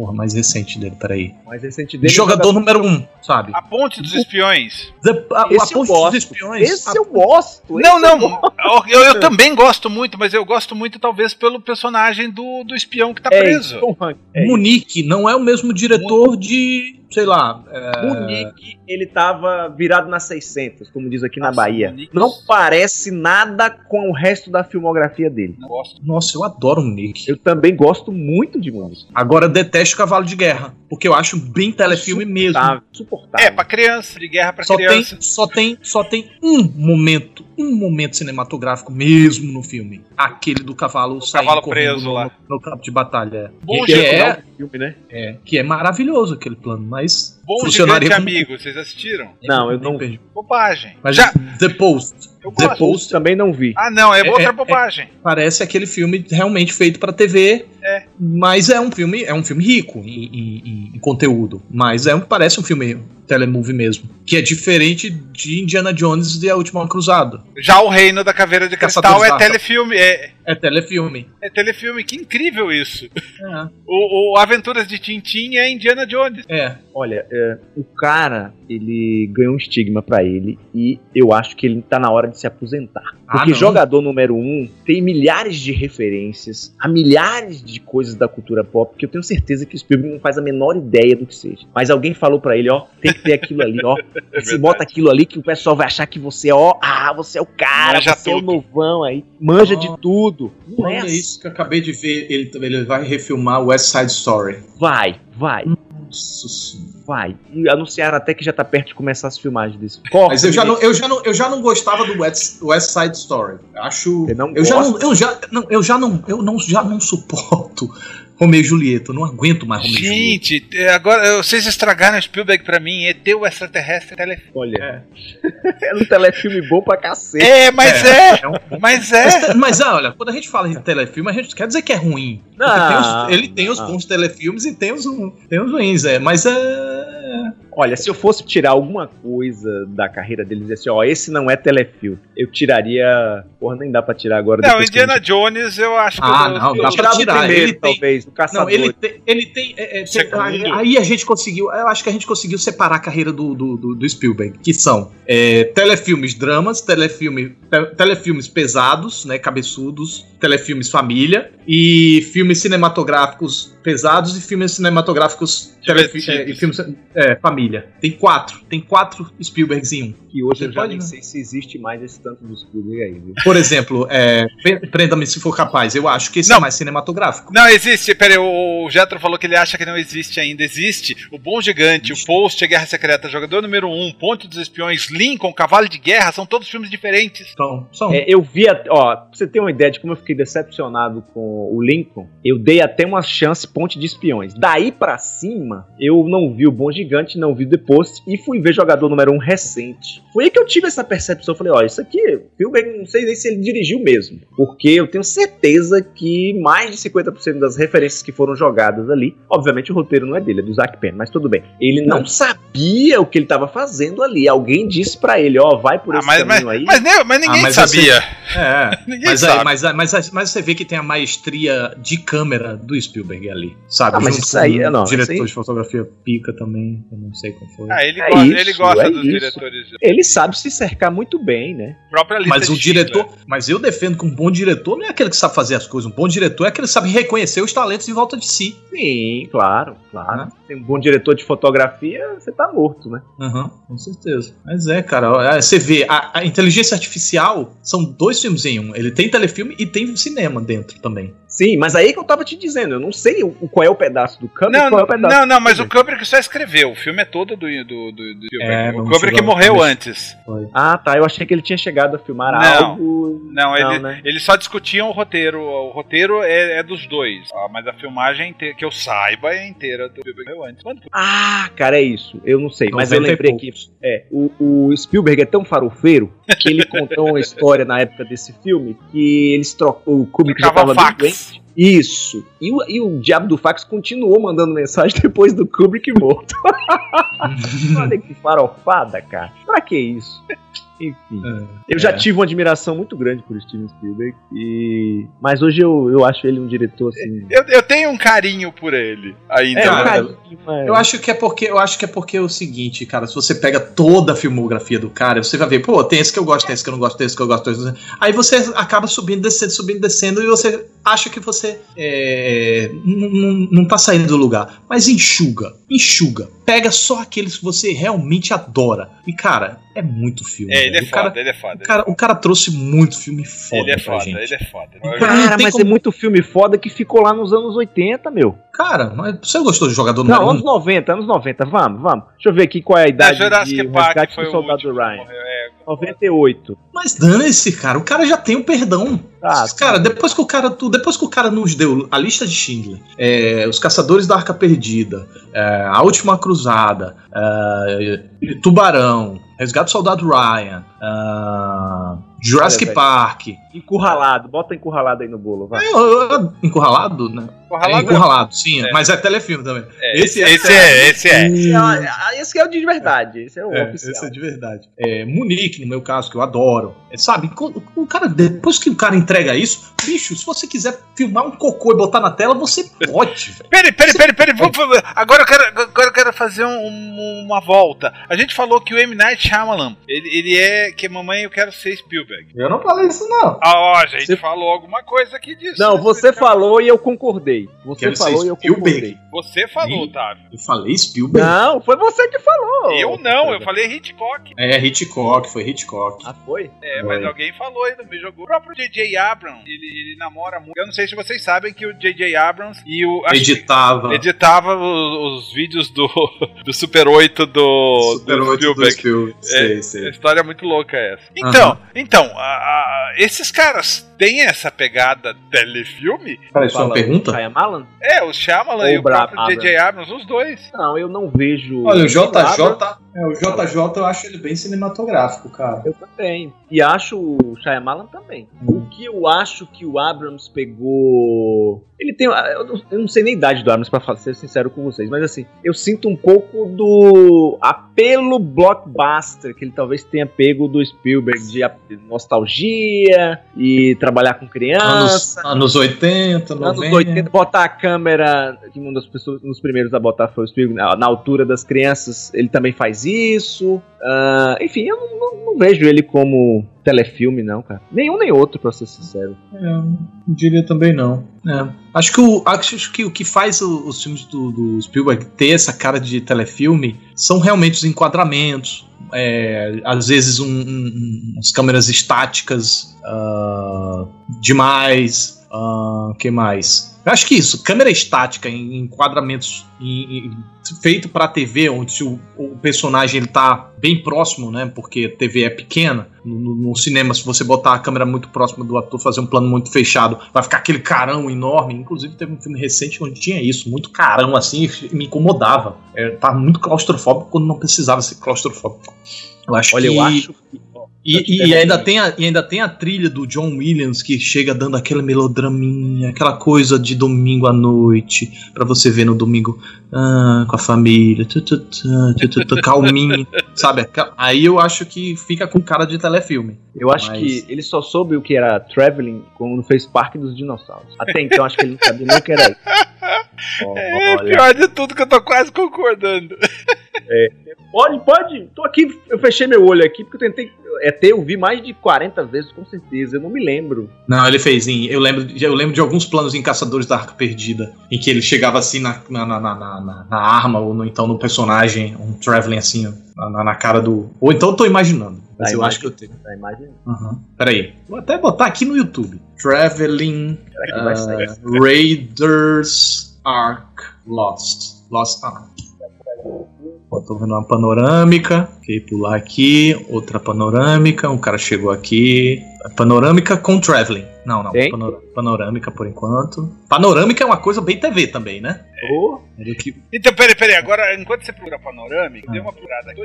porra, mais recente dele, peraí. Mais recente De dele. jogador número um, sabe? A Ponte dos Espiões. The- a, a Esse eu Ponte gosto. dos Espiões. Esse a- eu gosto. Não, esse eu não. gosto. Eu, eu também gosto muito, mas eu gosto muito, talvez, pelo personagem do, do espião que tá É preso. isso. É Munique não é o mesmo diretor de, sei lá, é, Munique, ele tava virado nas 600, como diz aqui na Nossa, Bahia. Munique- Não parece nada com o resto da filmografia dele. Não gosto. nossa, eu adoro o Munique. Eu também gosto muito de Munique. Agora eu detesto Cavalo de Guerra, porque eu acho bem telefilme mesmo. Insuportável. É, pra criança, de guerra pra Só tem, criança. só, tem, só tem um momento, um momento cinematográfico mesmo no filme. Aquele do cavalo saindo cavalo preso no, lá. no, no campo de batalha. Bom que, é, filme, né? é, que é maravilhoso aquele plano, mas Bom funcionaria gigante como- amigo, vocês assistiram? Não, eu não. Bobagem. Mas Já, The Post eu The gosto. Post também não vi. Ah, não, é, É, outra é, bobagem. parece aquele filme realmente feito pra TV. É. Mas é um filme, é um filme rico em, em- em- conteúdo. Mas é um, parece um filme telemovie mesmo. Que é diferente de Indiana Jones e a Última Cruzada. Já o Reino da Caveira de Cristal Caçadores é telefilme. É, É telefilme. é telefilme, que incrível isso. É. O, o Aventuras de Tintin é Indiana Jones. é. Olha, é, o cara, ele ganhou um estigma pra ele e eu acho que ele tá na hora de se aposentar. Ah, Porque não. jogador número um tem milhares de referências a milhares de coisas da cultura pop que eu tenho certeza que o Spielberg não faz a menor ideia do que seja. Mas alguém falou pra ele, ó, tem que ter aquilo ali, ó. Você verdade. bota aquilo ali que o pessoal vai achar que você, ó, ah, você é o cara, Manja você é o tudo. novão aí, manja Ó, de tudo. Não é Olha isso que eu acabei de ver. Ele, ele vai refilmar West Side Story. Vai, vai, Nossa senhora. vai. E anunciaram até que já tá perto de começar as filmagens desse. Corre, Mas eu já, não, eu, já não, eu já não gostava do West, West Side Story. Acho. Você não eu já gosta? não, eu já não, eu já não, eu não, já não suporto Romeu e Julieta. Eu não aguento mais Romeu e Julieta. Gente, é, agora vocês estragaram Spielberg pra mim. ET o extraterrestre telefone. Olha, é um telefilme bom pra cacete. É, mas é. É um- Mas Mas, é. te- mas, ah, olha, quando a gente fala em telefilme, a gente quer dizer que é ruim. Não, tem os- ele tem os não. bons telefilmes e tem os, tem os ruins, é. Mas é. Olha, se eu fosse tirar alguma coisa da carreira dele e dizer assim, ó, esse não é telefilme, eu tiraria. Porra, nem dá pra tirar agora. Não, que Indiana Jones eu acho que. Ah, eu, não, eu, dá Eu pra tirar, primeiro, ele tem- talvez, do Não, ele tem. Ele tem é, é, tem- aí a gente conseguiu. Eu acho que a gente conseguiu separar a carreira do, do, do- do Spielberg, que são é, telefilmes dramas, telefilme, te- telefilmes pesados, né? Cabeçudos, telefilmes família e filmes cinematográficos pesados e filmes cinematográficos e filmes é, família. Tem quatro. Tem quatro Spielbergs em um. Que hoje Você eu já nem sei se existe mais esse tanto do Spielberg aí, viu? Por exemplo, é, Prenda-me se for capaz. Eu acho que esse é não. é mais cinematográfico. Não, existe. Peraí, o Jetro falou que ele acha que não existe ainda. Existe. O Bom Gigante, existe. o Post, a Guerra Secreta, Jogador Número 1, um, Ponte dos Espiões, Lincoln, Cavalo de Guerra, são todos filmes diferentes. Então, são. É, eu vi, ó, pra você ter uma ideia de como eu fiquei decepcionado com o Lincoln, eu dei até uma chance Ponte de Espiões. Daí para cima, eu não vi o Bom Gigante, não vi The Post e fui ver Jogador Número 1 um recente. Foi aí que eu tive essa percepção. Eu falei, ó, isso aqui, filme, não sei nem se ele dirigiu mesmo. Porque eu tenho certeza que mais de 50% das referências que foram jogadas ali, obviamente o roteiro não é dele, é do Zack Penn, mas tudo bem. Ele não sabia o que ele estava fazendo ali. Alguém disse para ele, ó, vai por ah, esse mas, caminho mas, aí. Mas, mas, mas ninguém ah, sabia. Você... É, ninguém mas, sabe. Aí, mas, mas, mas, você vê que tem a maestria de câmera do Spielberg ali, sabe? Ah, mas isso aí, um não, diretor aí... de fotografia pica também, eu não sei qual foi. Ah, ele, é gosta, isso, ele gosta é dos isso. diretores. Ele sabe se cercar muito bem, né? Própria lista mas o diretor, mas eu defendo que um bom diretor não é aquele que sabe fazer as coisas, um bom diretor é aquele que sabe reconhecer os talentos em volta de si. Sim, claro, claro. Uhum. Tem um bom diretor de fotografia, você tá morto, né? Uhum, com certeza. Mas é, cara, é, você vê, a, a inteligência artificial são dois filmes em um. Ele tem telefilme e tem cinema dentro também. Sim, mas aí que eu tava te dizendo, eu não sei o, qual é o pedaço do Kubrick não, qual é o pedaço Não, não, mas o Kubrick só escreveu, o filme é todo do, do, do, do é, O Kubrick morreu antes. Foi. Ah, tá, eu achei que ele tinha chegado a filmar não, algo... Não, não ele, né? eles só discutiam o roteiro, o roteiro é, é dos dois, mas a filmagem, inteira, que eu saiba, é inteira do Kubrick morreu antes. Quando? Ah, cara, é isso, eu não sei, mas eu lembrei aqui, é, o, o Spielberg é tão farofeiro que ele contou uma história na época desse filme que eles trocou, o Kubrick já tava doente, isso. E o, e o diabo do fax continuou mandando mensagem depois do Kubrick morto. Olha que farofada, cara. Pra que isso? Enfim. É, eu já é. tive uma admiração muito grande por Steven Spielberg. E... Mas hoje eu, eu acho ele um diretor assim. Eu, eu tenho um carinho por ele ainda. É, um carinho, mas... Eu acho que é porque eu acho que é porque é o seguinte, cara, se você pega toda a filmografia do cara, você vai ver, pô, tem esse que eu gosto, tem esse que eu não gosto, tem esse que eu gosto, tem esse... aí você acaba subindo, descendo, subindo, descendo, e você acha que você é, não tá saindo do lugar. Mas enxuga, enxuga. Pega só aqueles que você realmente adora. E, cara, é muito filme. É, ele é, foda, cara, ele é foda. O cara, o cara trouxe muito filme foda. Ele é foda, gente. ele é foda. Cara, mas como... é muito filme foda que ficou lá nos anos 80, meu. Cara, mas você gostou de jogador Não, anos 90, anos 90, vamos, vamos. Deixa eu ver aqui qual é a idade é, Jurassic de Park foi do Soldado Ryan. É, 98. Mas dane-se, cara, o cara já tem o perdão. Ah, cara, depois que o cara, depois que o cara nos deu a lista de Schindler, é, os Caçadores da Arca Perdida, é, a Última Cruzada, é, Tubarão, Resgate do Soldado Ryan, uh, Jurassic Olha, Park. Encurralado, bota encurralado aí no bolo, vai. É, encurralado, né? Encurralado, é encurralado sim, é. mas é telefilme também. É, esse, é, esse é, esse é. Esse é, esse é o de verdade, esse é o é, oficial. Esse é de verdade. É, Munique, no meu caso, que eu adoro. É, sabe, o cara, depois que o cara entrega isso, bicho, se você quiser filmar um cocô e botar na tela, você pode. Peraí, peraí, peraí, peraí. Agora eu quero, agora eu quero fazer um, uma volta. A gente falou que o M. Night Shyamalan, ele, ele é que mamãe eu quero ser Spielberg. Eu não falei isso não. Ah, ó, a gente você... falou alguma coisa aqui disso. Não, você falou e eu concordei. Você quero falou e eu concordei. Você falou, Otávio. Eu falei Spielberg. Não, foi você que falou. Eu não, eu falei Hitchcock. É, Hitchcock, foi Hitchcock. Ah, foi? É, foi. mas alguém falou e não me jogou. O próprio J.J. Abrams, ele, ele, namora muito. Eu não sei se vocês sabem que o J.J. Abrams e o. Editava. Editava os, os, vídeos do, do Super 8 do, Super do 8 Spielberg. Do Spielberg. É, sei, sei. A história é muito louca essa. Então, então a, a, esses caras têm essa pegada telefilme? Peraí, isso é uma pergunta? Shyamalan? É, o Shyamalan e o próprio J.J. Abrams, os dois. Não, eu não vejo... Olha, o JJ... É, o JJ eu acho ele bem cinematográfico, cara. Eu também. E acho o Shyamalan também. O que eu acho que o Abrams pegou. Ele tem. Eu não, eu não sei nem a idade do Abrams, pra ser sincero com vocês, mas assim, eu sinto um pouco do apelo blockbuster que ele talvez tenha pego do Spielberg de nostalgia e trabalhar com criança. Anos, anos 80, 90. Anos 80, botar a câmera, que uma das pessoas, nos primeiros a botar foi o Spielberg, na, na altura das crianças, ele também faz faz isso. Uh, enfim, eu não, não, não, vejo ele como telefilme, não, cara. Nenhum nem outro, pra ser sincero. É, diria também não. É. Acho, que o, acho que o que faz os filmes do, do Spielberg ter essa cara de telefilme são realmente os enquadramentos, é, às vezes um, um, umas câmeras estáticas uh, demais. Uh, que mais? Eu acho que isso, câmera estática em enquadramentos em, em, feito para TV, onde o, o, personagem ele tá bem próximo, né? Porque a TV é pequena. No, no, cinema, se você botar a câmera muito próxima do ator, fazer um plano muito fechado, vai ficar aquele carão enorme. Inclusive, teve um filme recente onde tinha isso, muito carão assim, me incomodava. É, tava muito claustrofóbico quando não precisava ser claustrofóbico. Eu acho Olha, que... eu acho que e, e, ainda tem a, e ainda tem a trilha do John Williams que chega dando aquela melodraminha, aquela coisa de domingo à noite, para você ver no domingo ah, com a família, tu, tu, tu, calminho, sabe? Aí eu acho que fica com cara de telefilme. Eu acho Mas... que ele só soube o que era traveling quando fez Parque dos Dinossauros. Até então acho que ele não sabia nem o que era isso. Oh, é olha. pior de tudo que eu tô quase concordando. É. Pode, pode. Tô aqui, eu fechei meu olho aqui porque eu tentei. É ter, eu vi mais de 40 vezes, com certeza. Eu não me lembro. Não, ele fez em. Eu lembro, eu lembro de alguns planos em Caçadores da Arca Perdida, em que ele chegava assim na, na, na, na, na arma, ou no, então no personagem, um traveling assim, na, na cara do. Ou então eu tô imaginando. Mas tá eu acho que eu tenho. Tá imaginando. Uhum. Peraí. Vou até botar aqui no YouTube. Traveling uh, Raiders Ark Lost. Lost Ark. Tô vendo uma panorâmica, ok, pular aqui, outra panorâmica, um cara chegou aqui, panorâmica com traveling. Não, não, panorâmica por enquanto. Panorâmica é uma coisa bem TV também, né? Oh. Que... Então, peraí, peraí, agora, enquanto você procura panorâmica, ah. deu uma procurada aqui,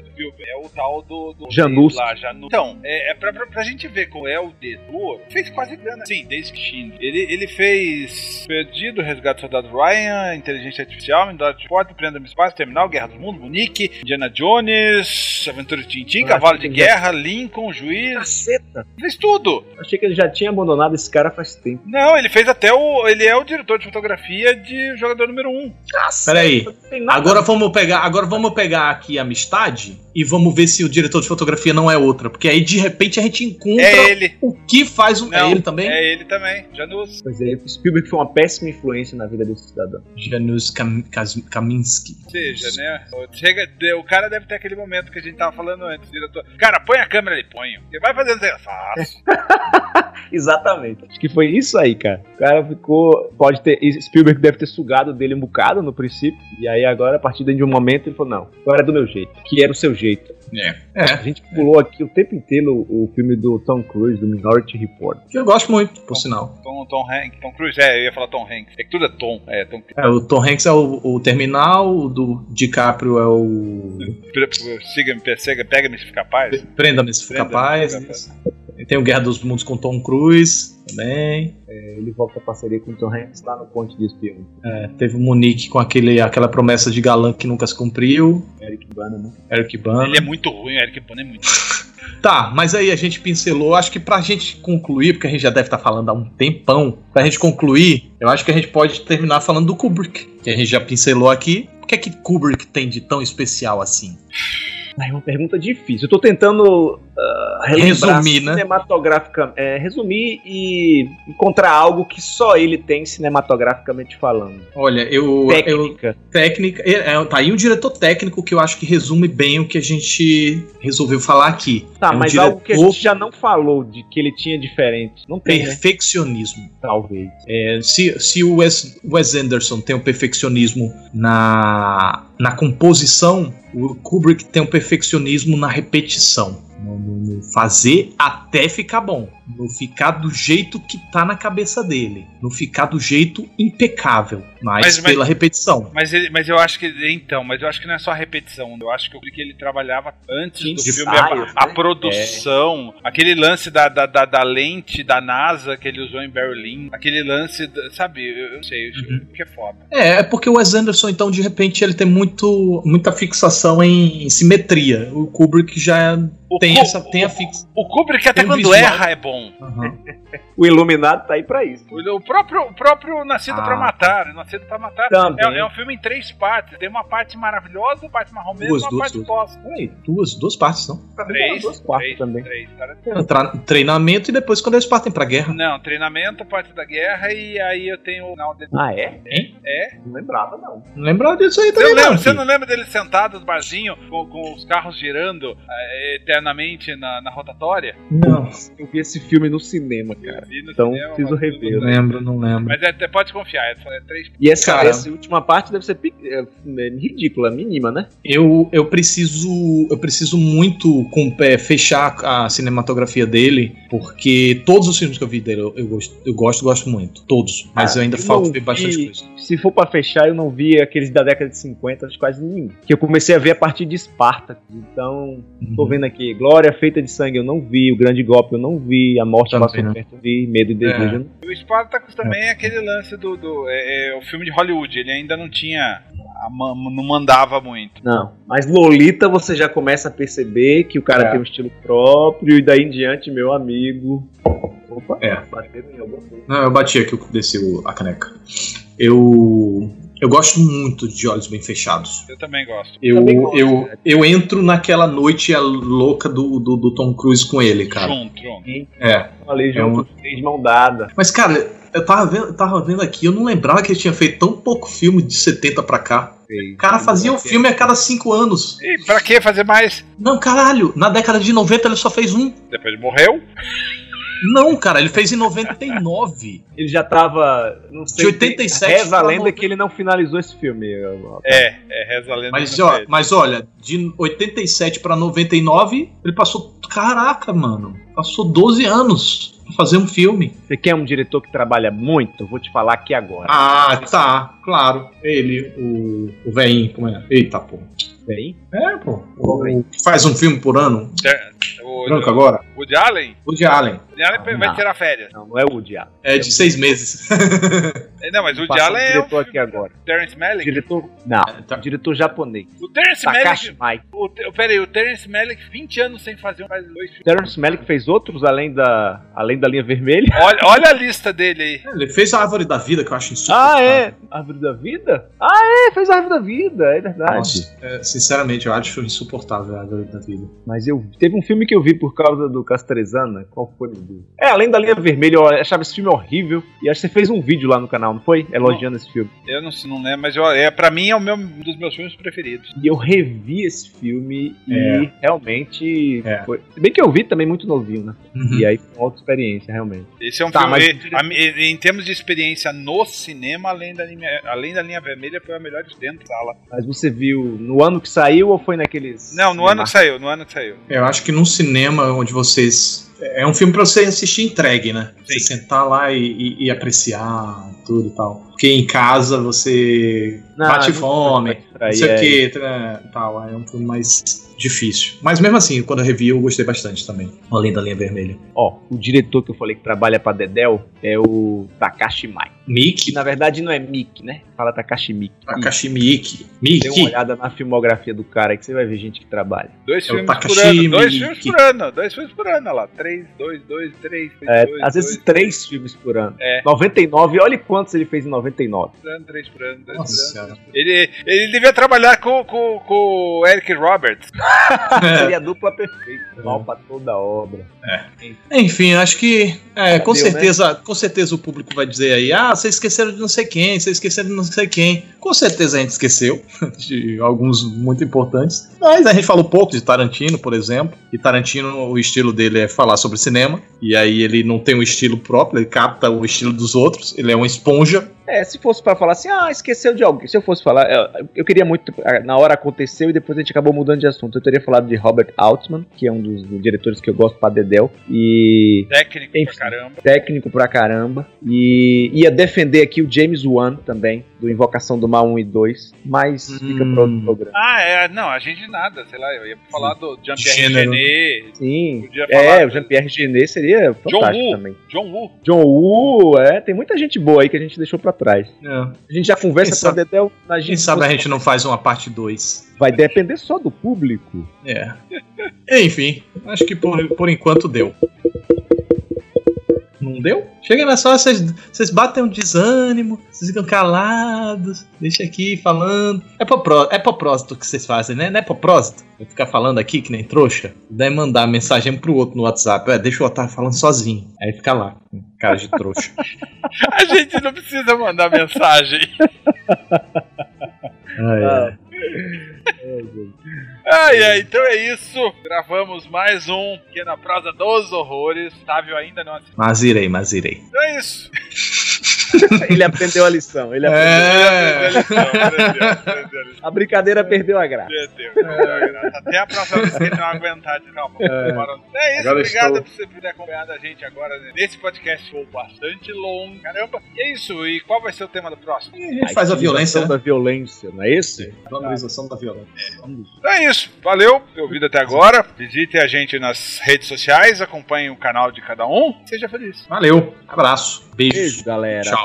é o tal do... do Janus. Lá, Janus. Então, é, é pra, pra, pra, gente ver qual é o dedo, fez quase grana. Sim, desde que ele, ele fez Perdido, Resgate do Soldado Ryan, Inteligência Artificial, Mindora de Porta, Prenda no Espaço, Terminal, Guerra dos Mundos, Munique, Indiana Jones, Aventura de Tintin, Cavalo de Guerra, já... Lincoln, Juiz... Caceta! Fez tudo! Achei que ele já tinha abandonado esse cara faz tempo. Não, ele fez até o... ele é o diretor de fotografia de Jogador Número 1. Caceta! Peraí, agora vamos pegar, agora vamos pegar aqui Amistade e vamos ver se o diretor de fotografia não é outra, porque aí de repente a gente encontra é ele. o que faz o. É não, é ele também? É ele também, Janus. Pois é, Spielberg foi uma péssima influência na vida desse cidadão. Janus Kam Kaminski. Ou seja, né? Chega, o cara deve ter aquele momento que a gente tava falando antes, diretor. Cara, põe a câmera ali, põe. Você vai fazendo assim, fácil. Exatamente. Acho que foi isso aí, cara. O cara ficou. Pode ter. Spielberg deve ter sugado dele um bocado no princípio. E aí agora, a partir de um momento, ele falou: não, agora é do meu jeito. Que era o seu jeito jeito. É. é. A gente pulou aqui o tempo inteiro o, filme do Tom Cruise, do Minority Report. Que eu gosto muito, por Tom, sinal. Tom, Tom, Hanks, Tom Cruise, é, eu ia falar Tom Hanks. É que tudo é Tom. É, Tom... é o Tom Hanks é o, o Terminal, o do DiCaprio é o. Siga-me, persegue, pega-me se for capaz. Prenda-me se for capaz. Tem o Guerra dos Mundos com Tom Cruise também. É, ele volta a parceria com o Tom Hanks lá no Ponte de Espião. É, teve o Munique com aquele, aquela promessa de galã que nunca se cumpriu. Eric Bana, né? Eric Bana. Ele é muito ruim, o Eric Bana é muito Tá, mas aí a gente pincelou. Acho que pra gente concluir, porque a gente já deve estar tá falando há um tempão, pra gente concluir, eu acho que a gente pode terminar falando do Kubrick, que a gente já pincelou aqui. O que é que Kubrick tem de tão especial assim? É uma pergunta difícil. Eu tô tentando uh, resumir, né? cinematograficamente, é, resumir e encontrar algo que só ele tem cinematograficamente falando. Olha, eu técnica, eu, técnica, é, é, tá aí um diretor técnico que eu acho que resume bem o que a gente resolveu falar aqui. Tá, é um mas diretor... algo que a gente já não falou de que ele tinha diferente, não tem. Né? Perfeccionismo, né? talvez. É, se se o Wes, Wes Anderson tem o um perfeccionismo na na composição, o Kubrick tem um perfeccionismo na repetição no, no, fazer até ficar bom, no ficar do jeito que tá na cabeça dele, no ficar do jeito impecável, mas, mas pela mas, repetição. Mas, ele, mas eu acho que então, mas eu acho que não é só a repetição, eu acho que porque ele trabalhava antes do filme a, a né? produção, é. aquele lance da, da, da, da, lente da NASA que ele usou em Berlim, aquele lance, sabe, eu, eu sei, uhum. que é foda. É, é porque o Wes Anderson então de repente ele tem muito muita fixação em, em simetria. O Kubrick já o tem essa tem a fixa. O Kubrick até quando erra é bom. Uhum. o Iluminado tá aí pra isso. O, próprio, o próprio Nascido ah. pra Matar. Nascido pra Matar é, é, um filme em três partes. Tem uma parte maravilhosa, uma parte marrom mesmo, uma duas, parte bosta. duas, duas partes, não? Três. Duas partes também. Três, é, treinamento e depois quando eles partem pra guerra. Não, treinamento, parte da guerra e aí eu tenho o Ah, é? Hein? É? Não lembrava, não. Não lembrava disso aí também, você não. Lembra, você não lembra dele sentado no barzinho com, com os carros girando é, eternamente na, na rotatória? Não. Eu vi esse filme no cinema, cara. No então cinema, preciso rever. Não lembro, não lembro. Mas é, pode confiar, é, é três. E essa, cara, essa última parte deve ser é, é, ridícula, mínima, né? Eu, eu preciso eu preciso muito com, é, fechar a cinematografia dele, porque todos os filmes que eu vi dele eu, eu gosto, eu gosto, gosto muito. Todos. Mas ah, eu ainda falta ver bastante coisa. Se for para fechar, eu não vi aqueles da década de 50, quase nenhum. Que eu comecei a ver a partir de Esparta. Então, uhum. tô vendo aqui. Glória Feita de Sangue eu não vi. O Grande Golpe eu não vi. A Morte Passou né? Perto eu vi. Medo e Desejo. É. O Spartacus também é. é aquele lance do. do é, é, o filme de Hollywood. Ele ainda não tinha. não mandava muito. Não. Mas Lolita você já começa a perceber que o cara é. tem um estilo próprio. E daí em diante, meu amigo. Opa, é. bateu em alguma coisa. Não, eu bati aqui, desceu a caneca. Eu eu gosto muito de Olhos Bem Fechados. Eu também gosto. Eu, também gosto, eu, né? eu entro naquela noite louca do, do, do, Tom Cruise com ele, cara. Junto, junto. É. Falei junto, é um... de mão dada. Mas, cara, eu tava vendo, eu tava vendo aqui, eu não lembrava que ele tinha feito tão pouco filme de 70 pra cá. O cara fazia um filme a cada cinco anos. E pra que fazer mais? Não, caralho, na década de 90 ele só fez um. Depois morreu? Não, cara, ele fez em 99. ele já tava. Não sei, de 87. Reza a lenda que ele não finalizou esse filme. É, é, reza a lenda. Mas, ó, mas olha, de 87 pra 99, ele passou. Caraca, mano. Passou 12 anos pra fazer um filme. Você quer um diretor que trabalha muito? Eu vou te falar aqui agora. Ah, tá, claro. Ele, o. O velhinho, como é? Eita, pô. Vem? É, pô. O, faz um filme por ano. É, o, Branco agora? Woody Allen? Woody Allen. Woody Allen vai tirar férias. Não, não é o Woody Allen. É de seis meses. É, não, mas o Woody Allen é o diretor aqui agora. Terence Malick? Diretor, não, é, tá. diretor japonês. O Terence Takashi Malick... O, peraí, o Terence Malick, 20 anos sem fazer um faz dois filmes. Terence Malick fez outros além da, além da linha vermelha? Olha, olha a lista dele aí. É, ele fez a Árvore da Vida, que eu acho insuportável. Ah, é? Árvore da Vida? Ah, é, fez a Árvore da Vida, é verdade. Nossa, é, sinceramente, eu acho insuportável a Árvore da Vida. Mas eu teve um filme que eu vi por causa do Castrezana, qual foi? É, além da linha vermelha, eu achava esse filme horrível. E acho que você fez um vídeo lá no canal, não foi? Elogiando não, esse filme. Eu não, não lembro, mas eu, é, pra mim é o meu, um dos meus filmes preferidos. E eu revi esse filme é. e realmente. É. Foi, se bem que eu vi também muito novinho, né? Uhum. E aí foi uma outra experiência, realmente. Esse é um tá, filme. Mas... em termos de experiência no cinema, além da linha, além da linha vermelha, foi a melhor de dentro da sala. Mas você viu no ano que saiu ou foi naqueles. Não, no ano que saiu, no ano que saiu. Eu acho que num cinema onde vocês é um filme para você assistir entregue, né? Sim. Você sentar lá e, e, e, apreciar tudo e tal. Porque em casa você não, bate fome, não sei o é que, tal. É um filme mais difícil. Mas mesmo assim, quando eu revi, eu gostei bastante também. Além da linha vermelha. Ó, o diretor que eu falei que trabalha pra Dedel é o Takashi Mai. Miki? Na verdade não é Miki, né? Fala Takashi Miki. Takashi Miki. Miki. Dê uma olhada na filmografia do cara que você vai ver gente que trabalha. Dois é filmes por ano. Dois filmes por ano. Dois filmes por ano, lá. Três, dois, dois, três. É, dois, às dois, vezes três dois. filmes por ano. É. 99, olha quantos ele fez em 99. Por ano, três por ano, dois Nossa, por ano. Ele, ele devia trabalhar com, com, com o Eric Roberts. Seria a dupla perfeita. É. Mal pra toda a obra. É. Enfim, acho que é, com Deu, né? certeza, né? com certeza o público vai dizer aí, ah, vocês esqueceram de não sei quem, vocês esqueceram de não sei quem. Com certeza a gente esqueceu de alguns muito importantes. Mas a gente falou pouco de Tarantino, por exemplo. E Tarantino, o estilo dele é falar sobre cinema. E aí ele não tem um estilo próprio, ele capta o estilo dos outros. Ele é uma esponja é, se fosse para falar assim, ah, esqueceu de alguém. Se eu fosse falar, eu, eu, queria muito. Na hora aconteceu e depois a gente acabou mudando de assunto. Eu teria falado de Robert Altman, que é um dos, dos diretores que eu gosto pra Dedel. E. Técnico enfim, pra caramba. Técnico pra caramba. E ia defender aqui o James Wan também, do Invocação do Mal 1 e 2. Mas hum. fica pro outro programa. Ah, é, não, a gente nada, sei lá, eu ia falar do Jean-Pierre Genet. Sim. É, o Jean-Pierre Genet seria fantástico John também. John Woo. John Woo, é, tem muita gente boa aí que a gente deixou pra trás. É. A gente já conversa quem sabe, Dedel, a gente Quem sabe a gente não faz uma parte 2. Vai depender só do público. É. Enfim, acho que por, por enquanto deu. Não deu? Chega lá só, vocês, vocês batem um desânimo, vocês ficam calados, deixa aqui falando. É, pro, é propósito que vocês fazem, né? Não é propósito? Eu ficar falando aqui que nem trouxa, daí mandar mensagem pro outro no WhatsApp. É, deixa o Otávio falando sozinho. Aí fica lá, cara de trouxa. A gente não precisa mandar mensagem. Ah, é. Ai, ai, então é isso. Gravamos mais um Pequena Prosa dos Horrores. Otávio ainda não assistiu. Mas irei, mas irei. Então é isso. ele aprendeu a lição. Ele aprendeu. É. Aprendeu a lição, aprendeu, aprendeu a lição. A brincadeira perdeu a graça. Perdeu, perdeu a graça. Até a próxima vez que ele não aguentar de calma. Bora. É isso, Agora obrigado estou- por você ter acompanhado a gente agora nesse podcast. Foi bastante longo. Caramba. E é isso. E qual vai ser o tema do próximo? A gente faz a violência, né? da violência, não é esse? Valorização da violência. Então é isso. Valeu por ter ouvido até agora. Visite a gente nas redes sociais. Acompanhe o canal de cada um. Seja feliz. Valeu, abraço, beijo. Beijo, galera. Tchau.